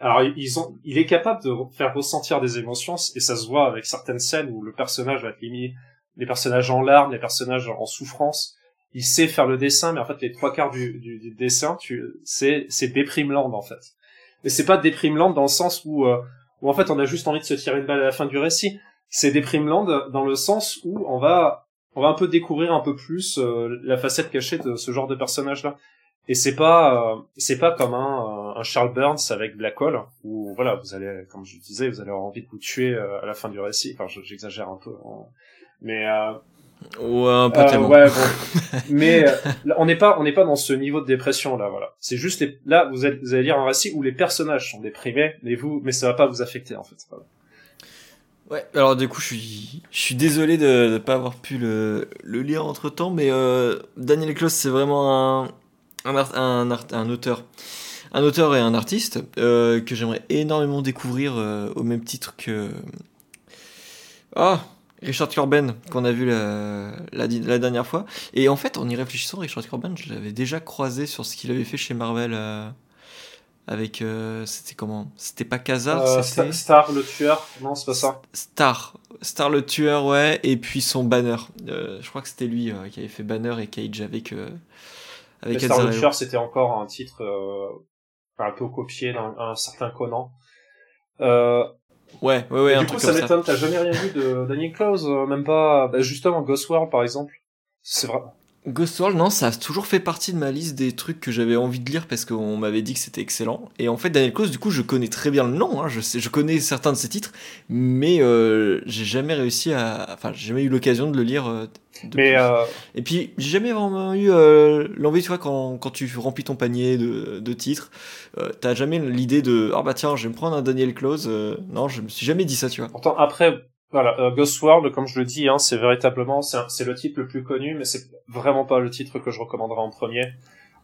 alors ils ont il est capable de faire ressentir des émotions et ça se voit avec certaines scènes où le personnage va être limité les personnages en larmes, les personnages en souffrance. Il sait faire le dessin, mais en fait, les trois quarts du, du, du dessin, tu, c'est, c'est déprimeland, en fait. Mais c'est pas déprimeland dans le sens où, euh, où en fait on a juste envie de se tirer une balle à la fin du récit. C'est déprimeland dans le sens où on va on va un peu découvrir un peu plus euh, la facette cachée de ce genre de personnage là. Et c'est pas euh, c'est pas comme un, un Charles Burns avec Black Hole où voilà vous allez comme je disais vous allez avoir envie de vous tuer à la fin du récit. Enfin j'exagère un peu, hein. mais Ouais, un peu euh, ouais, bon. Mais euh, on n'est pas, on n'est pas dans ce niveau de dépression là, voilà. C'est juste les, là, vous allez, vous allez lire un récit où les personnages sont déprimés, mais vous, mais ça va pas vous affecter en fait. Ouais. Alors du coup, je suis, je suis désolé de ne pas avoir pu le, le lire entre temps, mais euh, Daniel Close, c'est vraiment un, un, un, un, auteur, un auteur et un artiste euh, que j'aimerais énormément découvrir euh, au même titre que. Ah, Richard Corben qu'on a vu la, la, dernière fois. Et en fait, en y réfléchissant, Richard Corben, je l'avais déjà croisé sur ce qu'il avait fait chez Marvel euh, avec. Euh, c'était comment? C'était pas Kazar euh, Star, le tueur Non, c'est pas ça. Star. Star le tueur, ouais. Et puis son banner. je crois que c'était lui qui avait fait banner et Cage avec. avec Star le tueur, c'était encore un titre un peu copié d'un certain Conan. Euh, Ouais, ouais, ouais. du coup, ça m'étonne. T'as jamais rien vu de Daniel Close, euh, même pas. Bah, justement, Ghost World, par exemple. C'est vrai. Ghost World, non, ça a toujours fait partie de ma liste des trucs que j'avais envie de lire parce qu'on m'avait dit que c'était excellent. Et en fait, Daniel Close, du coup, je connais très bien le nom. Hein, je sais, je connais certains de ses titres, mais euh, j'ai jamais réussi à. Enfin, j'ai jamais eu l'occasion de le lire. Euh, mais euh... Et puis, j'ai jamais vraiment eu l'envie, tu vois, quand, quand tu remplis ton panier de, de titres, t'as jamais l'idée de ah bah tiens, je vais me prendre un Daniel Close. non, je me suis jamais dit ça, tu vois. Pourtant, après, voilà, euh, Ghost World, comme je le dis, hein, c'est véritablement, c'est le titre le plus connu, mais c'est vraiment pas le titre que je recommanderais en premier.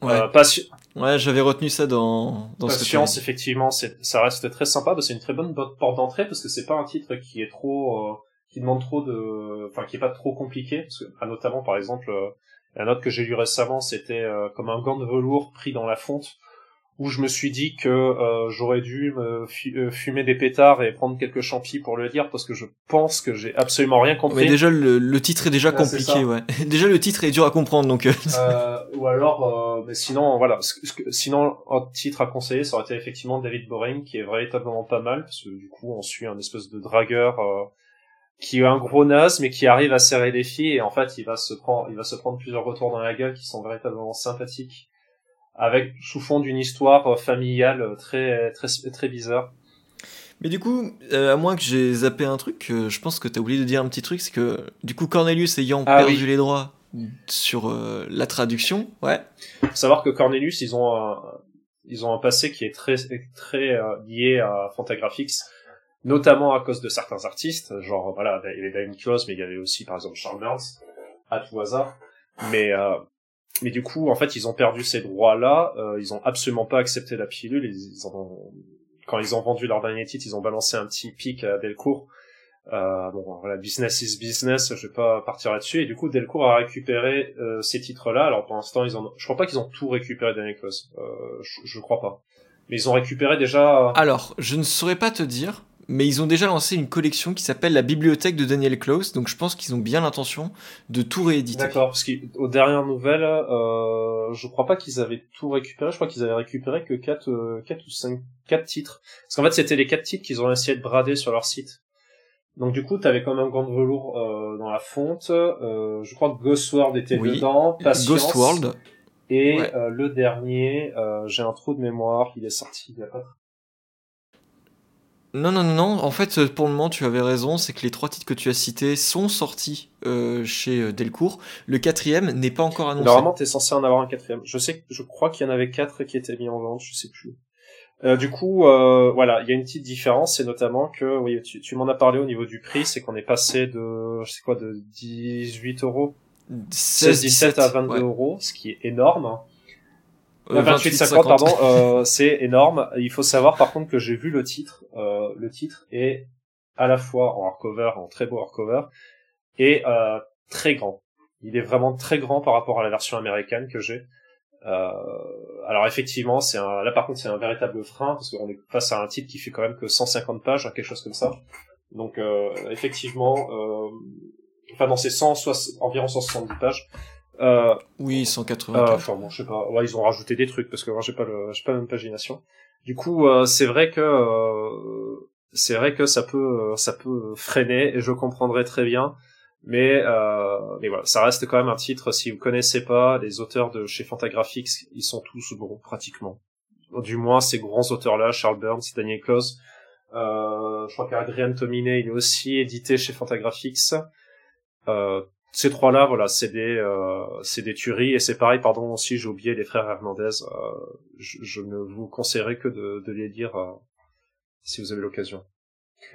Ouais, euh, ouais j'avais retenu ça dans, dans Patience, effectivement, ça reste très sympa, c'est une très bonne porte d'entrée parce que c'est pas un titre qui est trop, euh, qui demande trop de, enfin, qui est pas trop compliqué, parce que, ah, notamment, par exemple, euh, la note que j'ai lue récemment, c'était comme un gant de velours pris dans la fonte où je me suis dit que euh, j'aurais dû me euh, fumer des pétards et prendre quelques champis pour le lire parce que je pense que j'ai absolument rien compris. Mais déjà le, le titre est déjà compliqué, ouais. déjà le titre est dur à comprendre donc. Euh. ou alors, mais sinon voilà, sinon un titre à conseiller, ça aurait été effectivement David Boring qui est véritablement pas mal parce que du coup on suit un espèce de dragueur qui est un gros naze mais qui arrive à serrer les filles et en fait il va se prendre il va se prendre plusieurs retours dans la gueule qui sont véritablement sympathiques avec sous fond d'une histoire euh, familiale euh, très très très bizarre. Mais du coup, euh, à moins que j'ai zappé un truc, je pense que tu as oublié de dire un petit truc, c'est que du coup Cornelius ayant ah perdu les droits sur la traduction, ouais. Faut savoir que Cornelius, ils ont un, ils ont un passé qui est très très lié à Fantagraphics, notamment à cause de certains artistes, genre voilà, il y avait Diane Close, mais il y avait aussi par exemple Charles Burns, à tout hasard. Mais mais du coup, en fait, ils ont perdu ces droits-là. Euh, ils ont absolument pas accepté la pilule. Ils, ont... quand ils ont vendu leur dernier ils ont balancé un petit pic à Delcourt. Euh, bon, voilà, business is business, je vais pas partir là-dessus. Et du coup, Delcourt a récupéré euh, ces titres-là. Alors pour l'instant, ils ont, je crois pas qu'ils ont tout récupéré Close. Euh, je, je crois pas. Mais ils ont récupéré déjà. Alors, je ne saurais pas te dire, mais ils ont déjà lancé une collection qui s'appelle la bibliothèque de Daniel Close, donc je pense qu'ils ont bien l'intention de tout rééditer. D'accord, parce qu'aux dernières nouvelles, euh, je crois pas qu'ils avaient tout récupéré, je crois qu'ils avaient récupéré que 4, euh, 4 ou 5, 4 titres. Parce qu'en fait, c'était les 4 titres qu'ils ont essayé de brader sur leur site. Donc du coup, t'avais quand même un gant de velours euh, dans la fonte. Euh, je crois que Ghost World était Oui. dedans. Patience. Ghost World. Et Ouais. euh, le dernier, euh, j'ai un trou de mémoire, il est sorti il y a pas. Non, non, non, non. En fait, euh, pour le moment, tu avais raison. C'est que les trois titres que tu as cités sont sortis euh, chez euh, Delcourt. Le quatrième n'est pas encore annoncé. Normalement, t'es censé en avoir un quatrième. Je sais, que- je crois qu'il y en avait quatre qui étaient mis en vente, je sais plus. Euh, du coup, euh, voilà, il y a une petite différence, c'est notamment que, oui, tu, tu m'en as parlé au niveau du prix, c'est qu'on est passé de, je sais quoi, de 18 euros, 16, 17 à 22 ouais. euros, ce qui est énorme. Hein. Euh, 28, 50, pardon, euh, c'est énorme. Il faut savoir par contre que j'ai vu le titre. Euh, le titre est à la fois en hardcover, en très beau hardcover, et euh, très grand. Il est vraiment très grand par rapport à la version américaine que j'ai. Euh, alors effectivement, c'est un, là par contre c'est un véritable frein parce qu'on est face à un titre qui fait quand même que 150 pages, hein, quelque chose comme ça. Donc euh, effectivement, euh, enfin non c'est 160 environ 170 pages. Euh, Oui, 180. euh, enfin bon, je sais pas. Ouais, ils ont rajouté des trucs parce que moi j'ai pas le, j'ai pas la même pagination. Du coup, euh, c'est vrai que euh, c'est vrai que ça peut, ça peut freiner et je comprendrais très bien. Mais euh, mais voilà, ça reste quand même un titre. Si vous connaissez pas les auteurs de chez Fantagraphics, ils sont tous bons pratiquement. Du moins ces grands auteurs-là, Charles Burns, Daniel Close. Euh, je crois qu'Adrian Tomine, il est aussi édité chez Fantagraphics. Euh, ces trois-là, voilà, c'est des, euh, c'est des tueries et c'est pareil, pardon aussi, j'ai oublié les frères Hernandez. Euh, je, je ne vous conseillerais que de, de les lire euh, si vous avez l'occasion.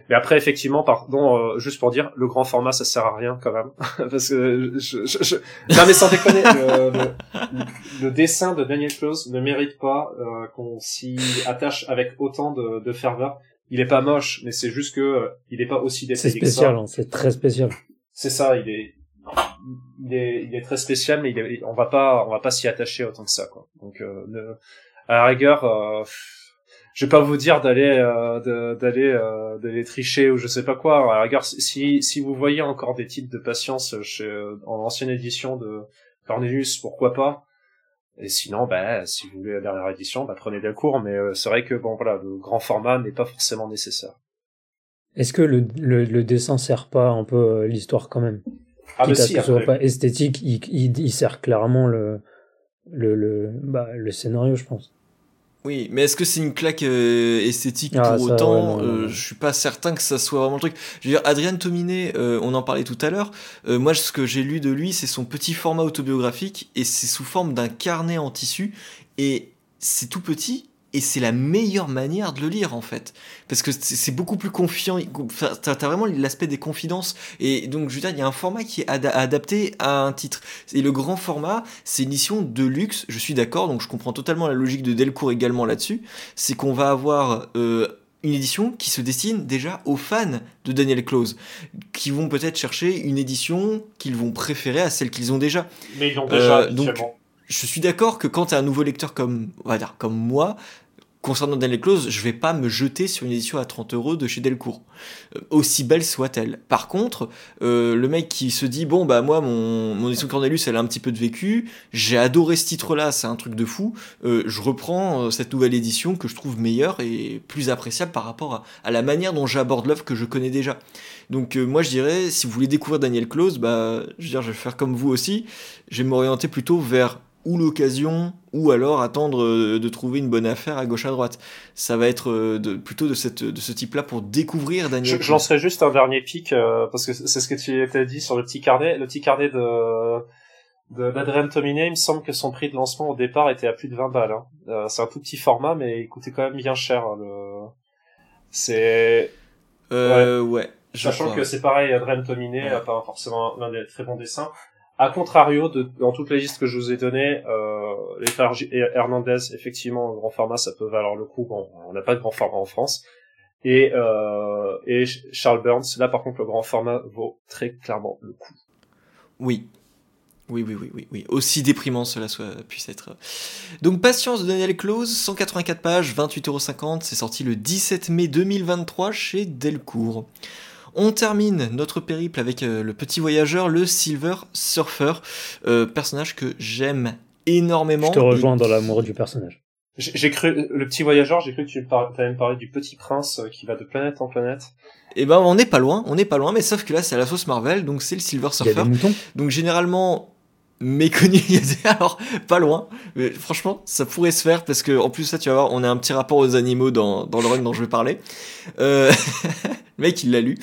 Mais après, effectivement, pardon, euh, juste pour dire, le grand format, ça sert à rien quand même, parce que je, je, je... non mais sans déconner, le, le, le dessin de Daniel Close ne mérite pas euh, qu'on s'y attache avec autant de, de ferveur. Il est pas moche, mais c'est juste que euh, il est pas aussi C'est détaillé ça. spécial, hein, c'est très spécial. C'est ça, il est, il est, très spécial, mais on va pas, on va pas s'y attacher autant que ça, quoi. Donc, euh, à la rigueur, euh, je vais pas vous dire d'aller, euh, d'aller, euh, d'aller tricher ou je sais pas quoi. À la rigueur, si, si vous voyez encore des titres de patience chez, en ancienne édition de Cornelius, pourquoi pas? Et sinon, bah, si vous voulez la dernière édition, bah, prenez Delcourt, mais euh, c'est vrai que bon, voilà, le grand format n'est pas forcément nécessaire. Est-ce que le, le, le dessin sert pas un peu l'histoire quand même? Ah, mais Quitte à si, ce soit pas esthétique, il, il, il sert clairement le, le, le, bah, le scénario, je pense. Oui, mais est-ce que c'est une claque euh, esthétique Ah, pour ça, autant ouais, non, Euh, non. Je suis pas certain que ça soit vraiment le truc. Je veux dire, Adrien Tominé, euh, on en parlait tout à l'heure. Euh, moi, ce que j'ai lu de lui, c'est son petit format autobiographique et c'est sous forme d'un carnet en tissu et c'est tout petit. Et c'est la meilleure manière de le lire en fait, parce que c'est beaucoup plus confiant. T'as vraiment l'aspect des confidences, et donc je veux dire, il y a un format qui est ada- adapté à un titre. Et le grand format, c'est une édition de luxe. Je suis d'accord, donc je comprends totalement la logique de Delcourt également là-dessus. C'est qu'on va avoir euh, une édition qui se destine déjà aux fans de Daniel Close, qui vont peut-être chercher une édition qu'ils vont préférer à celle qu'ils ont déjà. Mais ils l'ont déjà, Euh, donc. Je suis d'accord que quand tu es un nouveau lecteur comme, on va dire, comme moi, concernant Daniel Close, je vais pas me jeter sur une édition à 30 euros de chez Delcourt, euh, aussi belle soit-elle. Par contre, euh, le mec qui se dit bon bah moi mon, mon édition Cornelius elle a un petit peu de vécu, j'ai adoré ce titre-là, c'est un truc de fou. euh, je reprends euh, cette nouvelle édition que je trouve meilleure et plus appréciable par rapport à, la manière dont j'aborde l'œuvre que je connais déjà. Donc moi je dirais si vous voulez découvrir Daniel Close, bah je veux dire je vais faire comme vous aussi, je vais m'orienter plutôt vers ou l'occasion, ou alors attendre euh, de trouver une bonne affaire à gauche à droite. Ça va être euh, de, plutôt de, cette, de ce type-là pour découvrir Daniel. Je, lancerai juste un dernier pic euh, parce que c'est ce que tu t'as dit sur le petit carnet. Le petit carnet de d'Adrien Tominé, il me semble que son prix de lancement au départ était à plus de 20 balles. Hein. Euh, c'est un tout petit format, mais il coûtait quand même bien cher. hein, le... C'est Euh, ouais. je sachant crois, que ouais. c'est pareil, Adrien Tominé Ouais. pas forcément l'un des très bons dessins. À contrario dans toutes les listes que je vous ai données, euh, les Hernandez, effectivement, grand format, ça peut valoir le coup. Bon, on n'a pas de grand format en France. Et, euh, Charles Burns, là par contre, le grand format vaut très clairement le coup. Oui, oui, oui, oui, oui, oui. Aussi déprimant cela puisse être. Donc, Patience de Daniel Close, 184 pages, 28,50€. C'est sorti le 17 mai 2023 chez Delcourt. On termine notre périple avec euh, le petit voyageur, le Silver Surfer, euh, personnage que j'aime énormément. Je te rejoins dans l'amour du personnage. J'ai cru, le petit voyageur, j'ai cru que tu allais me parler du petit prince euh, qui va de planète en planète. Et eh ben, on n'est pas loin, on n'est pas loin, mais sauf que là, c'est à la sauce Marvel, donc c'est le Silver Surfer. Donc généralement, méconnu. Alors, pas loin. Mais franchement, ça pourrait se faire parce que, en plus, ça, tu vas voir, on a un petit rapport aux animaux dans, dans le run dont je vais parler. Euh, le mec, il l'a lu.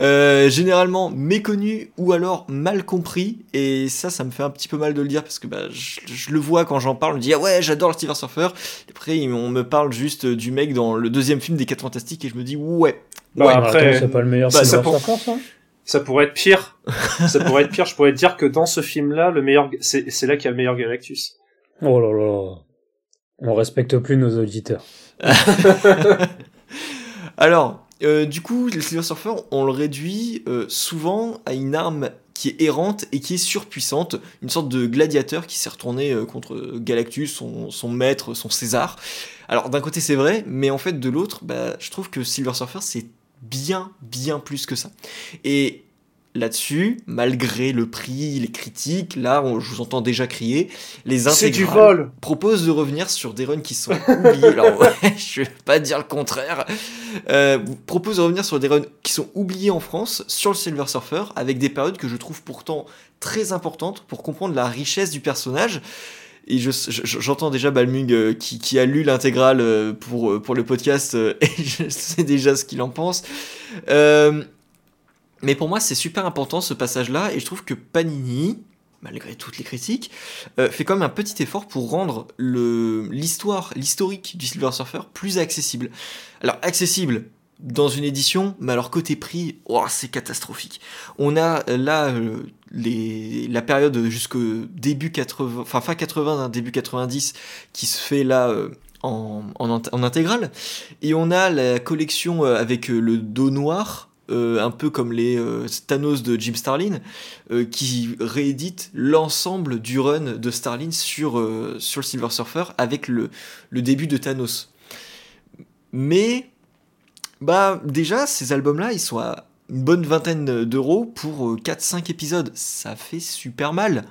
Euh, généralement méconnu ou alors mal compris. Et ça, ça me fait un petit peu mal de le dire parce que bah, je, le vois quand j'en parle. On me dit, ah ouais, j'adore le Silver Surfer. Et après, on me parle juste du mec dans le deuxième film des 4 Fantastiques et je me dis, ouais. Bah, ouais, après, c'est pas le meilleur bah, Surfer, ça? Ça pourrait être pire. ça pourrait être pire. Je pourrais te dire que dans ce film-là, le meilleur, c'est, c'est là qu'il y a le meilleur Galactus. Oh là là. On respecte plus nos auditeurs. Alors, euh, du coup, le Silver Surfer, on le réduit euh, souvent à une arme qui est errante et qui est surpuissante, une sorte de gladiateur qui s'est retourné euh, contre Galactus, son, son, maître, son César. Alors d'un côté c'est vrai, mais en fait de l'autre, bah, je trouve que Silver Surfer c'est bien, bien plus que ça. Et là-dessus, malgré le prix, les critiques, là, je vous entends déjà crier, les intégrales proposent de revenir sur des runs qui sont oubliés. Alors, ouais, je vais pas dire le contraire. Euh, proposent de revenir sur des runs qui sont oubliés en France sur le Silver Surfer, avec des périodes que je trouve pourtant très importantes pour comprendre la richesse du personnage. Et j'entends déjà Balmung euh, qui, a lu l'intégrale euh, pour, euh, pour le podcast et je sais déjà ce qu'il en pense. mais pour moi, c'est super important ce passage-là et je trouve que Panini, malgré toutes les critiques, fait quand même un petit effort pour rendre l'histoire, l'historique du Silver Surfer plus accessible. Alors, accessible, dans une édition, mais alors côté prix, oh, c'est catastrophique. On a là la période jusqu'au début 80, enfin fin 80, début 90, qui se fait là euh, en, intégrale, et on a la collection avec le dos noir. un peu comme les Thanos de Jim Starlin, qui réédite l'ensemble du run de Starlin sur, sur le Silver Surfer avec le, le début de Thanos. Mais bah déjà, ces albums-là, ils sont à une bonne vingtaine d'euros pour 4-5 euh, épisodes. Ça fait super mal.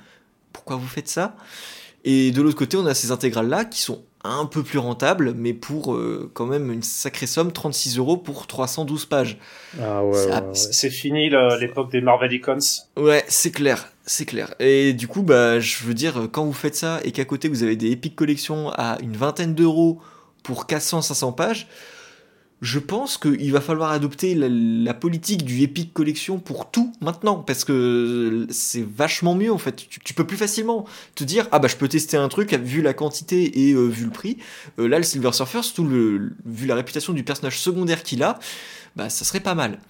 Pourquoi vous faites ça? Et de l'autre côté, on a ces intégrales-là qui sont un peu plus rentables, mais pour euh, quand même une sacrée somme, 36 euros pour 312 pages. Ah ouais, C'est fini l'époque des Marvel Icons? Ouais, c'est clair, c'est clair. Et du coup, bah, je veux dire, quand vous faites ça et qu'à côté vous avez des Epic Collections à une vingtaine d'euros pour 400-500 pages, je pense qu'il va falloir adopter la, politique du Epic Collection pour tout maintenant, parce que c'est vachement mieux en fait. Tu, peux plus facilement te dire ah bah je peux tester un truc vu la quantité et euh, vu le prix. Euh, là le Silver Surfer, vu la réputation du personnage secondaire qu'il a, bah ça serait pas mal.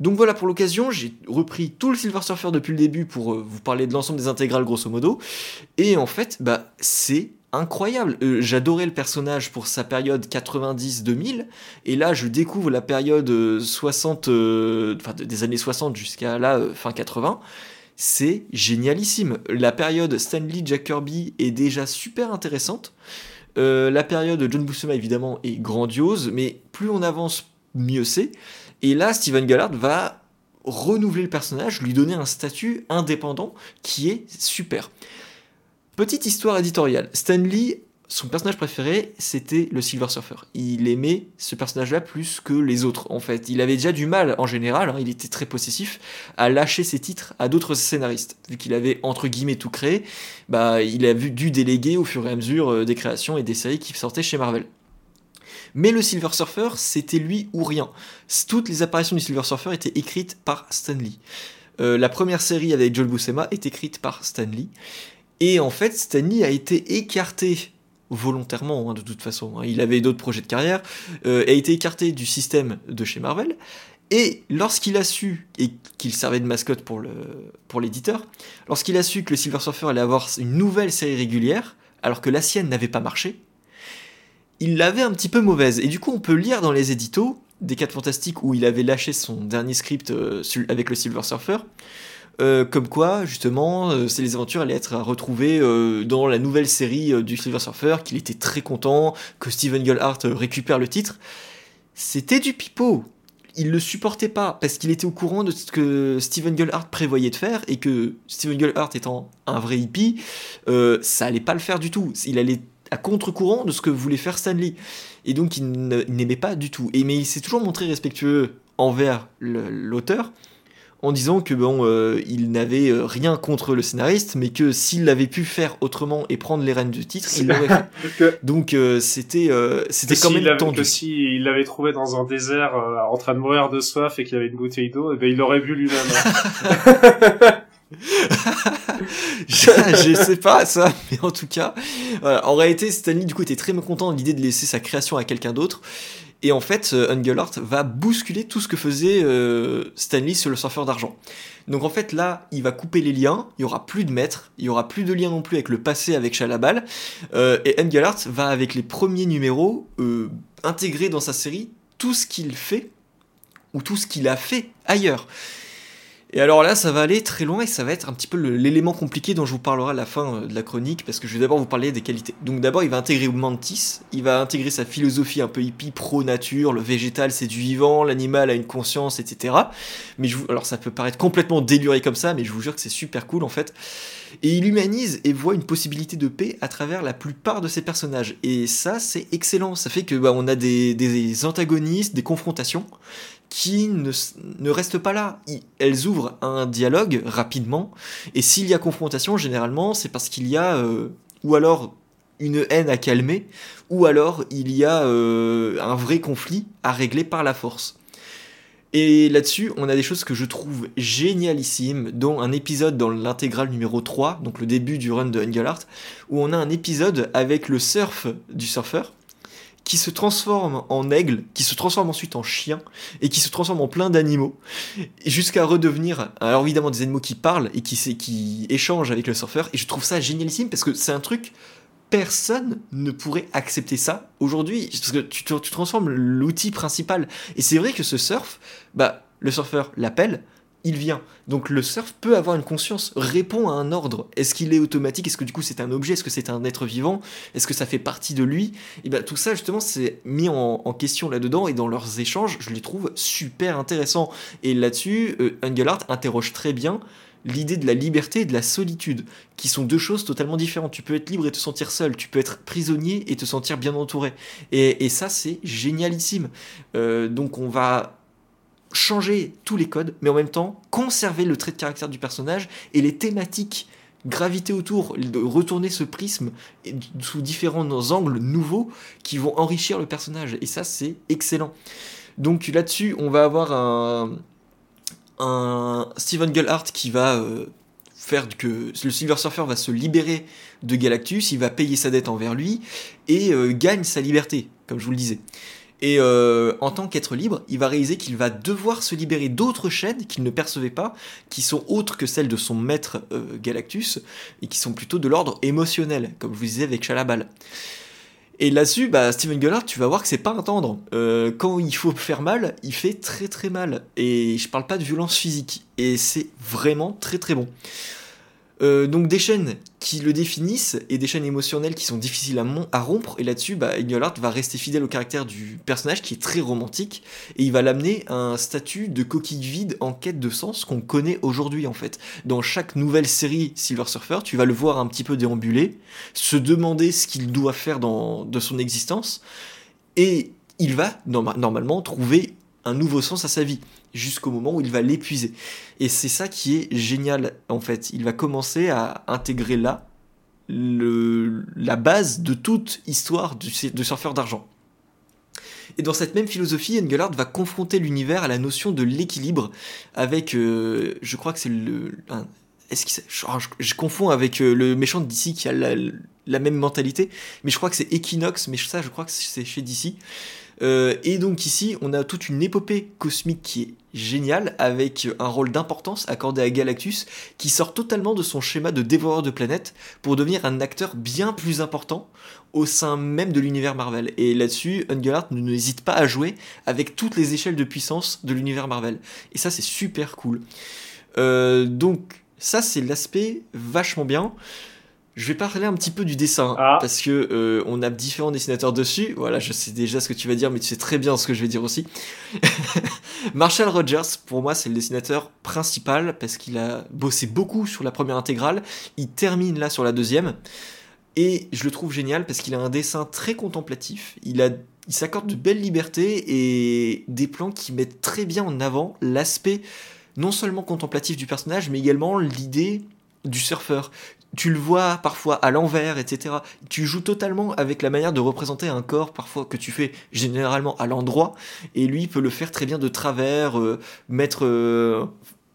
Donc voilà pour l'occasion, j'ai repris tout le Silver Surfer depuis le début pour euh, vous parler de l'ensemble des intégrales grosso modo, et en fait bah c'est incroyable. Euh, j'adorais le personnage pour sa période 90-2000, et là je découvre la période 60, euh, euh, des années 60 jusqu'à là fin 80. C'est génialissime. La période Stanley Jack Kirby est déjà super intéressante. la période John Buscema évidemment est grandiose, mais plus on avance, mieux c'est. Et là, Steven Gallard va renouveler le personnage, lui donner un statut indépendant qui est super. Petite histoire éditoriale. Stanley, son personnage préféré, c'était le Silver Surfer. Il aimait ce personnage-là plus que les autres, en fait. Il avait déjà du mal, en général, hein, il était très possessif, à lâcher ses titres à d'autres scénaristes. Vu qu'il avait, entre guillemets, tout créé, bah, il a dû déléguer au fur et à mesure euh, des créations et des séries qui sortaient chez Marvel. Mais le Silver Surfer, c'était lui ou rien. Toutes les apparitions du Silver Surfer étaient écrites par Stanley. Euh, la première série avec Joel Buscema est écrite par Stanley. Et en fait, Stanley a été écarté volontairement hein, de toute façon. Hein. Il avait d'autres projets de carrière, euh, a été écarté du système de chez Marvel. Et lorsqu'il a su, et qu'il servait de mascotte pour, le, pour l'éditeur, lorsqu'il a su que le Silver Surfer allait avoir une nouvelle série régulière, alors que la sienne n'avait pas marché, il l'avait un petit peu mauvaise. Et du coup, on peut lire dans les éditos des 4 Fantastiques où il avait lâché son dernier script euh, avec le Silver Surfer, euh, comme quoi, justement, euh, c'est les aventures allaient être retrouvées dans la nouvelle série du Silver Surfer, qu'il était très content, que Steven Gullhart récupère le titre. C'était du pipeau il le supportait pas parce qu'il était au courant de ce que Steven Gullhart prévoyait de faire et que Steven Gullhart étant un vrai hippie, euh, ça allait pas le faire du tout. Il allait à contre-courant de ce que voulait faire Stanley. Et donc il n'aimait pas du tout. Et mais il s'est toujours montré respectueux envers l'auteur en disant que bon, euh, il n'avait euh, rien contre le scénariste, mais que s'il avait pu faire autrement et prendre les rênes du titre, il l'aurait fait. Donc euh, c'était c'était quand même tendu. Que si il l'avait trouvé dans un désert en train de mourir de soif et qu'il avait une bouteille d'eau, eh ben il l'aurait bu lui-même. Hein. je, sais pas ça, mais en tout cas, en réalité, Stanley du coup était très mécontent de l'idée de laisser sa création à quelqu'un d'autre. Et en fait, euh, Engelhardt va bousculer tout ce que faisait euh, Stanley sur le surfeur d'argent. Donc en fait, là, il va couper les liens, il y aura plus de maître, il y aura plus de lien non plus avec le passé, avec Chalabal, euh, et Engelhardt va, avec les premiers numéros, intégrer dans sa série tout ce qu'il fait, ou tout ce qu'il a fait ailleurs. Et alors là, ça va aller très loin et ça va être un petit peu l'élément compliqué dont je vous parlerai à la fin euh, de la chronique parce que je vais d'abord vous parler des qualités. Donc d'abord, il va intégrer Mantis, il va intégrer sa philosophie un peu hippie pro-nature, le végétal c'est du vivant, l'animal a une conscience, etc. Mais je vous... alors ça peut paraître complètement déluré comme ça, mais je vous jure que c'est super cool en fait. Et il humanise et voit une possibilité de paix à travers la plupart de ses personnages. Et ça, c'est excellent. Ça fait que bah, on a des, des antagonistes, des confrontations qui ne, restent pas là. Elles ouvrent un dialogue rapidement, et s'il y a confrontation, généralement, c'est parce qu'il y a euh, ou alors une haine à calmer, ou alors il y a euh, un vrai conflit à régler par la force. Et là-dessus, on a des choses que je trouve génialissimes, dont un épisode dans l'intégrale numéro 3, donc le début du run de Engelhardt, où on a un épisode avec le surf du surfeur, qui se transforme en aigle, qui se transforme ensuite en chien, et qui se transforme en plein d'animaux, jusqu'à redevenir, alors évidemment des animaux qui parlent et qui, qui échangent avec le surfeur, et je trouve ça génialissime parce que c'est un truc, personne ne pourrait accepter ça aujourd'hui, parce que tu, tu transformes l'outil principal, et c'est vrai que ce surf, bah, le surfeur l'appelle, il vient. Donc le surf peut avoir une conscience, répond à un ordre. Est-ce qu'il est automatique? Est-ce que du coup c'est un objet? Est-ce que c'est un être vivant? Est-ce que ça fait partie de lui? Et bien tout ça justement c'est mis en, question là-dedans et dans leurs échanges je les trouve super intéressants. Et là-dessus, euh, Engelhardt interroge très bien l'idée de la liberté et de la solitude, qui sont deux choses totalement différentes. Tu peux être libre et te sentir seul, tu peux être prisonnier et te sentir bien entouré. Et, ça, c'est génialissime. Euh, donc on va changer tous les codes, mais en même temps conserver le trait de caractère du personnage et les thématiques gravité autour, retourner ce prisme sous différents angles nouveaux qui vont enrichir le personnage. Et ça, c'est excellent. Donc là-dessus, on va avoir un, Steven Gullhart qui va euh, faire que le Silver Surfer va se libérer de Galactus, il va payer sa dette envers lui et euh, gagne sa liberté, comme je vous le disais. Et euh, en tant qu'être libre, il va réaliser qu'il va devoir se libérer d'autres chaînes qu'il ne percevait pas, qui sont autres que celles de son maître euh, Galactus, et qui sont plutôt de l'ordre émotionnel, comme je vous disais avec Chalabal. Et là-dessus, bah, Steven Gullard, tu vas voir que c'est pas un tendre. Euh, quand il faut faire mal, il fait très très mal. Et je parle pas de violence physique. Et c'est vraiment très très bon. Euh, donc des chaînes qui le définissent et des chaînes émotionnelles qui sont difficiles à, rompre. Et là-dessus, bah, va rester fidèle au caractère du personnage qui est très romantique et il va l'amener à un statut de coquille vide en quête de sens qu'on connaît aujourd'hui en fait. Dans chaque nouvelle série Silver Surfer, tu vas le voir un petit peu déambuler, se demander ce qu'il doit faire dans, de son existence et il va normalement trouver un nouveau sens à sa vie jusqu'au moment où il va l'épuiser. Et c'est ça qui est génial en fait. Il va commencer à intégrer là le, la base de toute histoire de surfeur d'argent. Et dans cette même philosophie, Engelhardt va confronter l'univers à la notion de l'équilibre avec, euh, je crois que c'est le... est-ce que je, je, confonds avec euh, le méchant de DC qui a la, la même mentalité, mais je crois que c'est Equinox, mais ça je crois que c'est chez DC. Euh, et donc ici, on a toute une épopée cosmique qui est géniale, avec un rôle d'importance accordé à Galactus, qui sort totalement de son schéma de dévoreur de planètes pour devenir un acteur bien plus important au sein même de l'univers Marvel. Et là-dessus, Engelhardt n'hésite pas à jouer avec toutes les échelles de puissance de l'univers Marvel. Et ça, c'est super cool. Euh, donc, ça, c'est l'aspect vachement bien. Je vais parler un petit peu du dessin Ah. parce que euh, on a différents dessinateurs dessus. Voilà, je sais déjà ce que tu vas dire, mais tu sais très bien ce que je vais dire aussi. Marshall Rogers, pour moi, c'est le dessinateur principal parce qu'il a bossé beaucoup sur la première intégrale. Il termine là sur la deuxième. Et je le trouve génial parce qu'il a un dessin très contemplatif. Il, a, il s'accorde de belles libertés et des plans qui mettent très bien en avant l'aspect non seulement contemplatif du personnage, mais également l'idée du surfeur. Tu le vois parfois à l'envers, etc. Tu joues totalement avec la manière de représenter un corps parfois que tu fais généralement à l'endroit, et lui peut le faire très bien de travers, euh, mettre euh,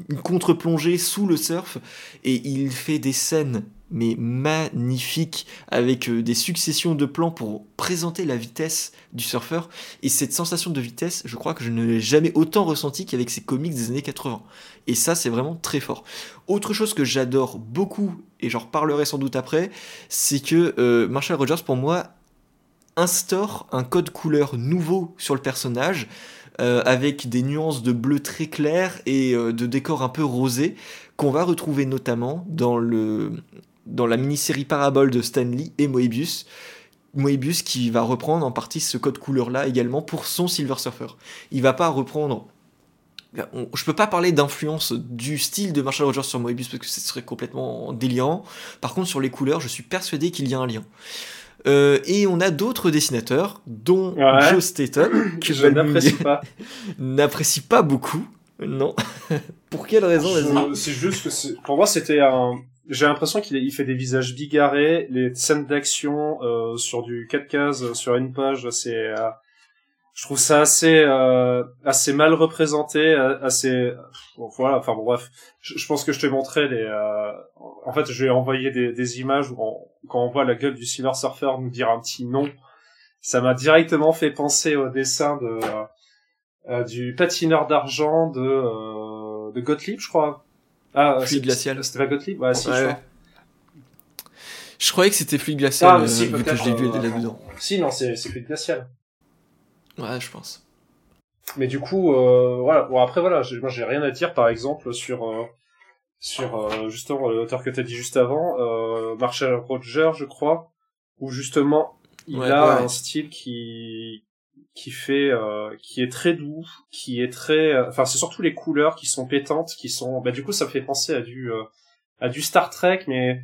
une contre-plongée sous le surf, et il fait des scènes mais magnifiques avec euh, des successions de plans pour présenter la vitesse du surfeur. Et cette sensation de vitesse, je crois que je ne l'ai jamais autant ressenti qu'avec ces comics des années 80. Et ça, c'est vraiment très fort. Autre chose que j'adore beaucoup, et j'en reparlerai sans doute après, c'est que euh, Marshall Rogers, pour moi, instaure un code couleur nouveau sur le personnage, euh, avec des nuances de bleu très clair et euh, de décors un peu rosés, qu'on va retrouver notamment dans, le, dans la mini-série Parabole de Stanley et Moebius. Moebius qui va reprendre en partie ce code couleur là également pour son Silver Surfer. Il va pas reprendre on- je peux pas parler d'influence du style de Marshall Rogers sur Moebius parce que ce serait complètement délirant. Par contre, sur les couleurs, je suis persuadé qu'il y a un lien. Euh, et on a d'autres dessinateurs, dont Ouais. Joe Staton, que je n'apprécie pas. n'apprécie pas beaucoup. Non. Pour quelle raison, C'est juste que pour moi c'était un. J'ai l'impression qu'il il fait des visages bigarrés, les scènes d'action euh, sur du 4 cases sur une page, c'est. euh, je trouve ça assez euh, assez mal représenté, euh, assez. Bon, voilà, enfin bon, bref. Je, je pense que je te montrais les. euh, En fait, je vais envoyer des, des images où on- quand on voit la gueule du Silver Surfer nous dire un petit nom. Ça m'a directement fait penser au dessin de euh, euh, du patineur d'argent de euh, de Gottlieb, je crois. Ah, Fluide glacial. C'était pas Gottlieb? Ouais, si, Ouais, je crois. Je croyais que c'était Fluide Glacial, Ah, si, vu que je l'ai vu là-dedans. Si, non, c'est c'est Fluide glacial. Ouais, je pense. Mais du coup, euh, voilà. Bon, après, voilà, moi, j'ai rien à dire, par exemple, sur euh, sur euh, justement l'auteur que t'as dit juste avant, euh, Marshall Roger, je crois, où justement il Ouais, a ouais. un style qui qui fait euh, qui est très doux, qui est très, euh, enfin, c'est surtout les couleurs qui sont pétantes, qui sont, bah, du coup, ça me fait penser à du euh, à du Star Trek, mais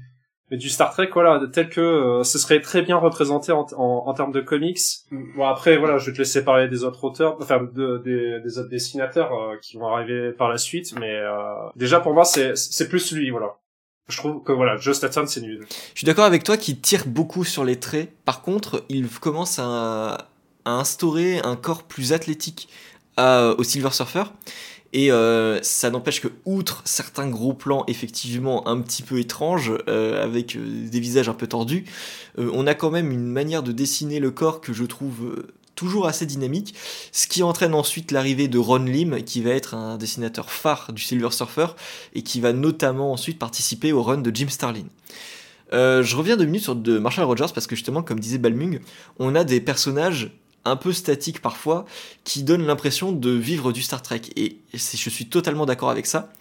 mais du Star Trek, voilà, tel que euh, ce serait très bien représenté en, en, en termes de comics. Bon après, voilà, je vais te laisser parler des autres auteurs, enfin de, des, des autres dessinateurs euh, qui vont arriver par la suite, mais euh, déjà pour moi c'est c'est plus lui, voilà. Je trouve que voilà, Joe Staton c'est nul. Je suis d'accord avec toi qu'il tire beaucoup sur les traits. Par contre, il commence à, à instaurer un corps plus athlétique à- au Silver Surfer. Et euh, ça n'empêche que, outre certains gros plans effectivement un petit peu étranges, euh, avec euh, des visages un peu tordus, on a quand même une manière de dessiner le corps que je trouve toujours assez dynamique, ce qui entraîne ensuite l'arrivée de Ron Lim, qui va être un dessinateur phare du Silver Surfer, et qui va notamment ensuite participer au run de Jim Starlin. Je reviens deux minutes sur de Marshall Rogers parce que justement, comme disait Balmung, on a des personnages un peu statiques parfois qui donnent l'impression de vivre du Star Trek. Et je suis totalement d'accord avec ça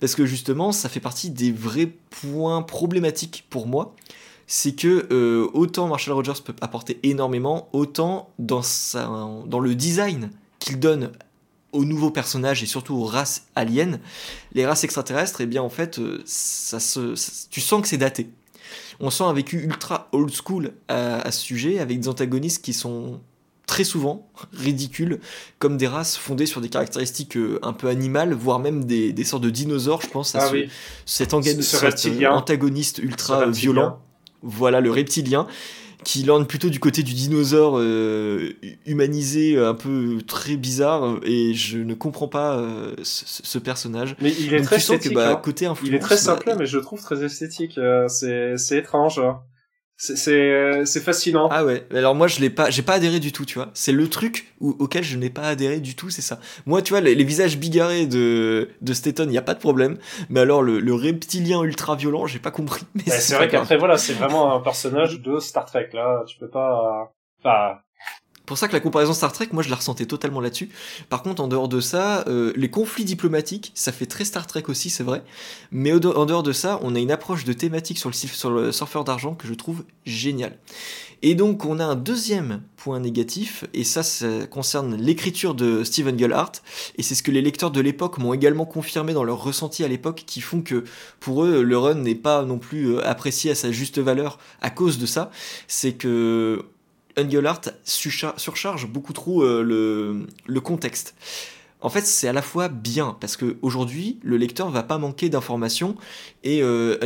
parce que justement, ça fait partie des vrais points problématiques pour moi. C'est que euh, autant Marshall Rogers peut apporter énormément, autant dans, dans le design qu'il donne aux nouveaux personnages et surtout aux races aliens, les races extraterrestres, eh bien en fait, euh, ça se, tu sens que c'est daté. On sent un vécu ultra old school à ce sujet, avec des antagonistes qui sont très souvent ridicules, comme des races fondées sur des caractéristiques euh, un peu animales, voire même des, des sortes de dinosaures, je pense, à Ah ce- oui. cet, Ce- euh, antagoniste ultra Ce violent. Voilà, le reptilien, qui lorne plutôt du côté du dinosaure euh, humanisé, un peu très bizarre, et je ne comprends pas euh, ce, personnage. Mais il est Donc très que bah, hein. côté influence, Il est très bah, simple, mais je le trouve très esthétique. euh, c'est c'est étrange. hein. C'est c'est fascinant. Ah ouais. Alors moi je l'ai pas j'ai pas adhéré du tout, tu vois. C'est le truc auquel je n'ai pas adhéré du tout, c'est ça. Moi tu vois les, visages bigarrés de de Staton, il y a pas de problème, mais alors le, le reptilien ultra violent, j'ai pas compris. Mais bah, c'est vrai qu'après voilà, c'est vraiment un personnage de Star Trek là, tu peux pas pas pour ça que la comparaison Star Trek, moi je la ressentais totalement là-dessus. Par contre, en dehors de ça, euh, les conflits diplomatiques, ça fait très Star Trek aussi, c'est vrai. Mais en dehors de ça, on a une approche de thématique sur le, sur le surfeur d'argent que je trouve géniale. Et donc, on a un deuxième point négatif, et ça, ça concerne l'écriture de Steven Gullhart, et c'est ce que les lecteurs de l'époque m'ont également confirmé dans leur ressenti à l'époque, qui font que pour eux, le run n'est pas non plus euh, apprécié à sa juste valeur à cause de ça. C'est que Engelhardt surcharge beaucoup trop euh, le, contexte. En fait, c'est à la fois bien parce que aujourd'hui, le lecteur va pas manquer d'informations et euh,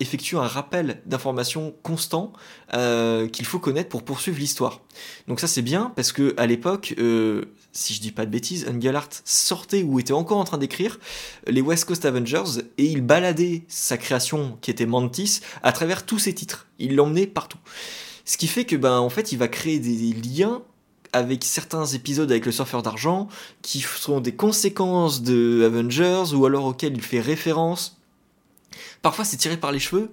effectue un rappel d'informations constant euh, qu'il faut connaître pour poursuivre l'histoire. Donc ça c'est bien parce que à l'époque, euh, si je dis pas de bêtises, Engelhardt sortait ou était encore en train d'écrire les West Coast Avengers et il baladait sa création qui était Mantis à travers tous ses titres. Il l'emmenait partout. Ce qui fait que, ben, en fait, il va créer des liens avec certains épisodes avec le surfeur d'argent qui sont des conséquences de Avengers ou alors auxquels il fait référence. Parfois, c'est tiré par les cheveux,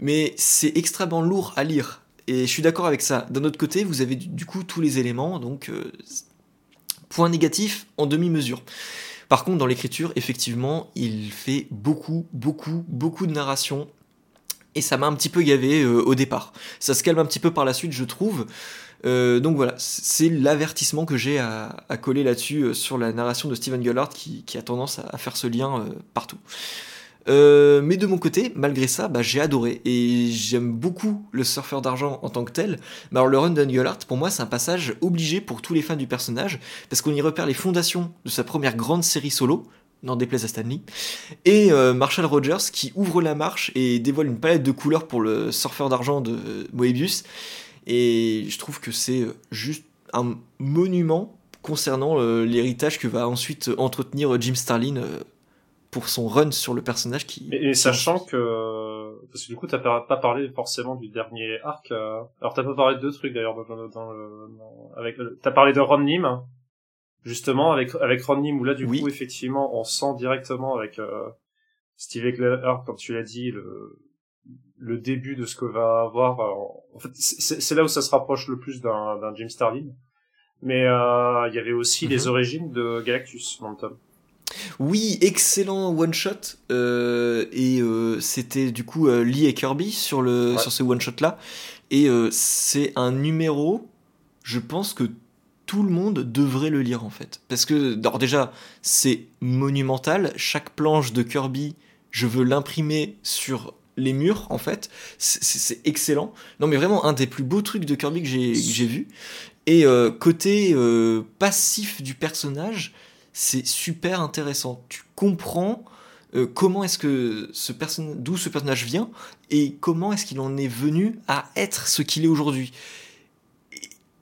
mais c'est extrêmement lourd à lire. Et je suis d'accord avec ça. D'un autre côté, vous avez du coup tous les éléments, donc euh, point négatif en demi-mesure. Par contre, dans l'écriture, effectivement, il fait beaucoup, beaucoup, beaucoup de narration et ça m'a un petit peu gavé euh, au départ. Ça se calme un petit peu par la suite, je trouve. Euh, donc voilà, c'est l'avertissement que j'ai à, coller là-dessus euh, sur la narration de Steven Gullard qui, a tendance à, faire ce lien partout. mais de mon côté, malgré ça, bah, j'ai adoré et j'aime beaucoup le surfeur d'argent en tant que tel. Alors le run d'Ungullard, pour moi, c'est un passage obligé pour tous les fans du personnage parce qu'on y repère les fondations de sa première grande série solo, n'en déplaise à Stanley, et euh, Marshall Rogers qui ouvre la marche et dévoile une palette de couleurs pour le surfeur d'argent de Moebius. Et je trouve que c'est euh, juste un monument concernant euh, l'héritage que va ensuite entretenir Jim Starlin pour son run sur le personnage qui. Et, sachant que parce que du coup t'as pas parlé forcément du dernier arc. Alors t'as pas parlé de deux trucs d'ailleurs dans, le avec t'as parlé de Ron Nim justement avec avec Ronnie où là du coup effectivement on sent directement avec euh, Steve Eckler comme tu l'as dit le le début de ce que va avoir euh, en fait c'est là où ça se rapproche le plus d'un d'un Jim Starlin. Mais euh, il y avait aussi les mhm. origines de Galactus dans le tome oui, excellent one shot euh, et euh, c'était du coup euh, Lee et Kirby sur le sur ce one shot là et c'est un numéro je pense que tout le monde devrait le lire en fait. Parce que, alors déjà, c'est monumental. Chaque planche de Kirby, je veux l'imprimer sur les murs en fait. C'est excellent. Non mais vraiment un des plus beaux trucs de Kirby que j'ai vu. Et euh, côté euh, passif du personnage, c'est super intéressant. Tu comprends euh, comment est-ce que d'où ce personnage vient et comment est-ce qu'il en est venu à être ce qu'il est aujourd'hui.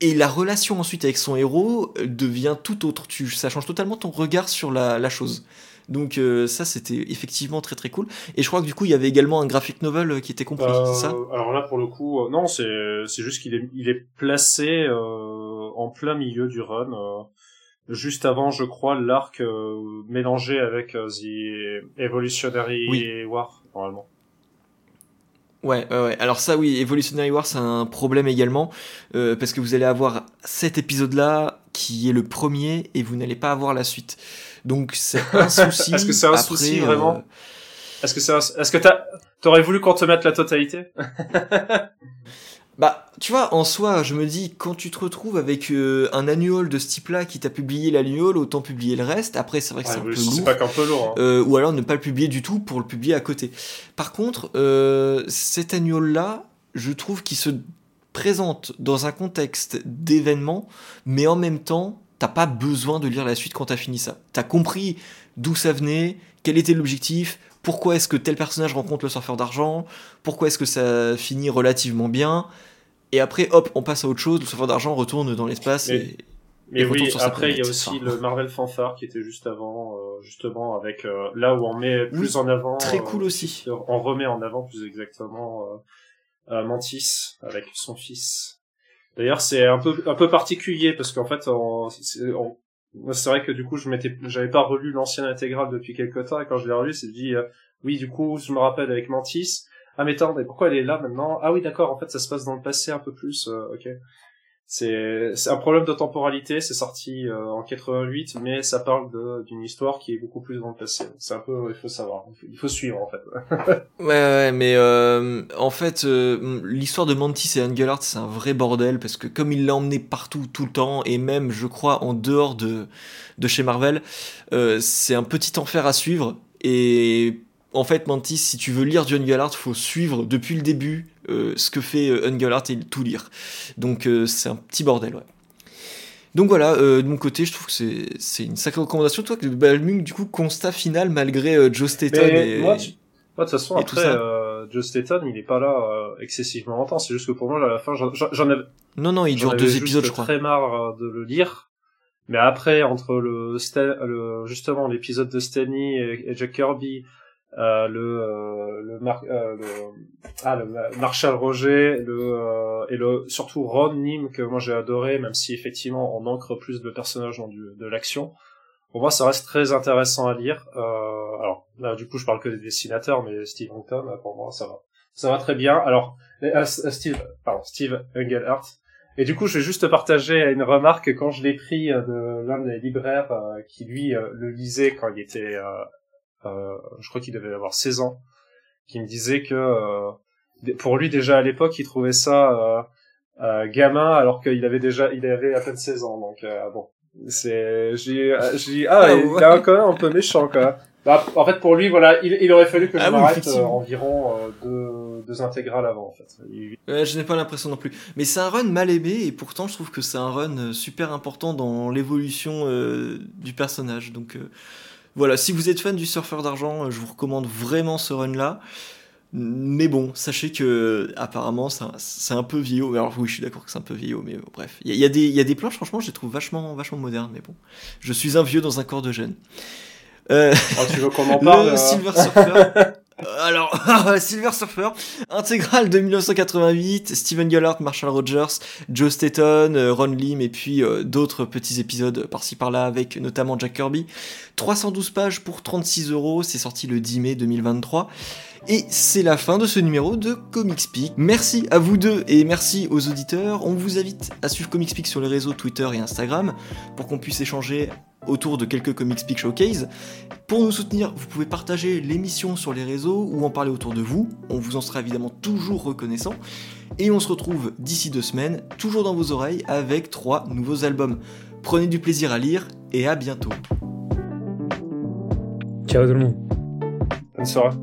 Et la relation ensuite avec son héros euh, devient tout autre. Tu, ça change totalement ton regard sur la, chose. Donc euh, ça c'était effectivement très très cool. Et je crois que du coup il y avait également un graphic novel euh, qui était compris, c'est ça? Alors là pour le coup, non, c'est c'est juste qu'il est il est placé en plein milieu du run, juste avant je crois l'arc mélangé avec The Evolutionary War normalement. Ouais, ouais, alors ça oui, Evolutionary War c'est un problème également, euh, parce que vous allez avoir cet épisode-là qui est le premier et vous n'allez pas avoir la suite. Donc c'est un souci. Est-ce que c'est un souci vraiment euh, Est-ce que c'est est-ce que t'aurais voulu qu'on te mette la totalité? Bah, tu vois, en soi, je me dis, quand tu te retrouves avec euh, un annual de ce type-là qui t'a publié l'annual, autant publier le reste. Après, c'est vrai que c'est un peu lourd. pas qu'un peu lourd. Hein. Euh, ou alors ne pas le publier du tout pour le publier à côté. Par contre, euh, cet annual-là, je trouve qu'il se présente dans un contexte d'événement, mais en même temps, t'as pas besoin de lire la suite quand t'as fini ça. T'as compris d'où ça venait, quel était l'objectif, pourquoi est-ce que tel personnage rencontre le surfeur d'argent, pourquoi est-ce que ça finit relativement bien, et après hop, on passe à autre chose, le surfeur d'argent retourne dans l'espace et, mais oui, après il y a aussi le Marvel Fanfare qui était juste avant, euh, justement avec euh, là où on met plus en avant. Très cool euh, aussi. On remet en avant plus exactement Mantis avec son fils. D'ailleurs, c'est un peu un peu particulier parce qu'en fait, c'est vrai que du coup, je m'étais, j'avais pas relu l'ancienne intégrale depuis quelque temps et quand je l'ai relu, c'est dit, oui, du coup, je me rappelle avec Mantis. Ah mais attends, mais pourquoi elle est là maintenant? Ah oui, d'accord. En fait, ça se passe dans le passé un peu plus. ok c'est un problème de temporalité, c'est sorti euh, en 88, mais ça parle d'une histoire qui est beaucoup plus dans le passé. C'est un peu, il faut savoir, il faut, suivre en fait. ouais, ouais, mais euh, en fait, euh, l'histoire de Mantis et Engelhardt, c'est un vrai bordel parce que comme il l'a emmené partout, tout le temps, et même, je crois, en dehors de de chez Marvel, c'est un petit enfer à suivre. Et en fait, Mantis, si tu veux lire du Engelhardt, faut suivre depuis le début euh, ce que fait euh, Engelhardt et tout lire. Donc euh, c'est un petit bordel, ouais. Donc voilà, de mon côté, je trouve que c'est une sacrée recommandation. Toi, Balmung, du coup, constat final malgré Joe Staton et. Moi, de toute façon, après, Joe Staton, il est pas là excessivement longtemps. C'est juste que pour moi, à la fin, j'en avais. Non, non, il dure deux épisodes, je crois. très marre de le lire. Mais après, entre le, le justement l'épisode de Stanley et, Jack Kirby, euh, le euh, le, euh, le, ah, le Marshall Roger le et le surtout Ron Nim que moi j'ai adoré même si effectivement on ancre plus de personnages dans du, de l'action. Pour moi ça reste très intéressant à lire. Alors là du coup je parle que des dessinateurs mais Steve Houghton pour moi ça va ça va très bien. Alors Steve pardon Steve Engelhardt et du coup, je vais juste partager une remarque. Quand je l'ai pris de l'un des libraires qui lui le lisait quand il était euh, je crois qu'il devait avoir 16 ans, qui me disait que euh, pour lui déjà à l'époque, il trouvait ça euh, gamin alors qu'il avait déjà, il avait à peine 16 ans. Donc bon, c'est, j'ai, j'ai, ah, ah il est quand même un peu méchant quoi. Bah, en fait, pour lui, voilà, il, il aurait fallu que je ah m'arrête environ deux, deux intégrales avant, en fait. Je n'ai pas l'impression non plus. Mais c'est un run mal aimé, et pourtant, je trouve que c'est un run super important dans l'évolution du personnage. Donc, voilà, si vous êtes fan du surfeur d'argent, euh, je vous recommande vraiment ce run-là. Mais bon, sachez que apparemment c'est un, peu vieillot. Alors oui, je suis d'accord que c'est un peu vieillot, mais bref. Il y, a, des, y a des planches, franchement, je les trouve vachement, vachement modernes, mais bon. Je suis un vieux dans un corps de jeune. Euh, oh, tu veux qu'on en parle Le Silver Surfer. Alors, Silver Surfer, intégrale de 1988, Steven Gallard, Marshall Rogers, Joe Staton, euh, Ron Lim et puis euh, d'autres petits épisodes par-ci par-là avec notamment Jack Kirby. 312 pages pour 36 euros, c'est sorti le 10 mai 2023. Et c'est la fin de ce numéro de Comicspeak. Merci à vous deux et merci aux auditeurs. On vous invite à suivre Comicspeak sur les réseaux Twitter et Instagram pour qu'on puisse échanger autour de quelques Comics Peak Showcase. Pour nous soutenir, vous pouvez partager l'émission sur les réseaux ou en parler autour de vous. On vous en sera évidemment toujours reconnaissant. Et on se retrouve d'ici deux semaines, toujours dans vos oreilles, avec trois nouveaux albums. Prenez du plaisir à lire et à bientôt. Ciao tout le monde. Bonne soirée.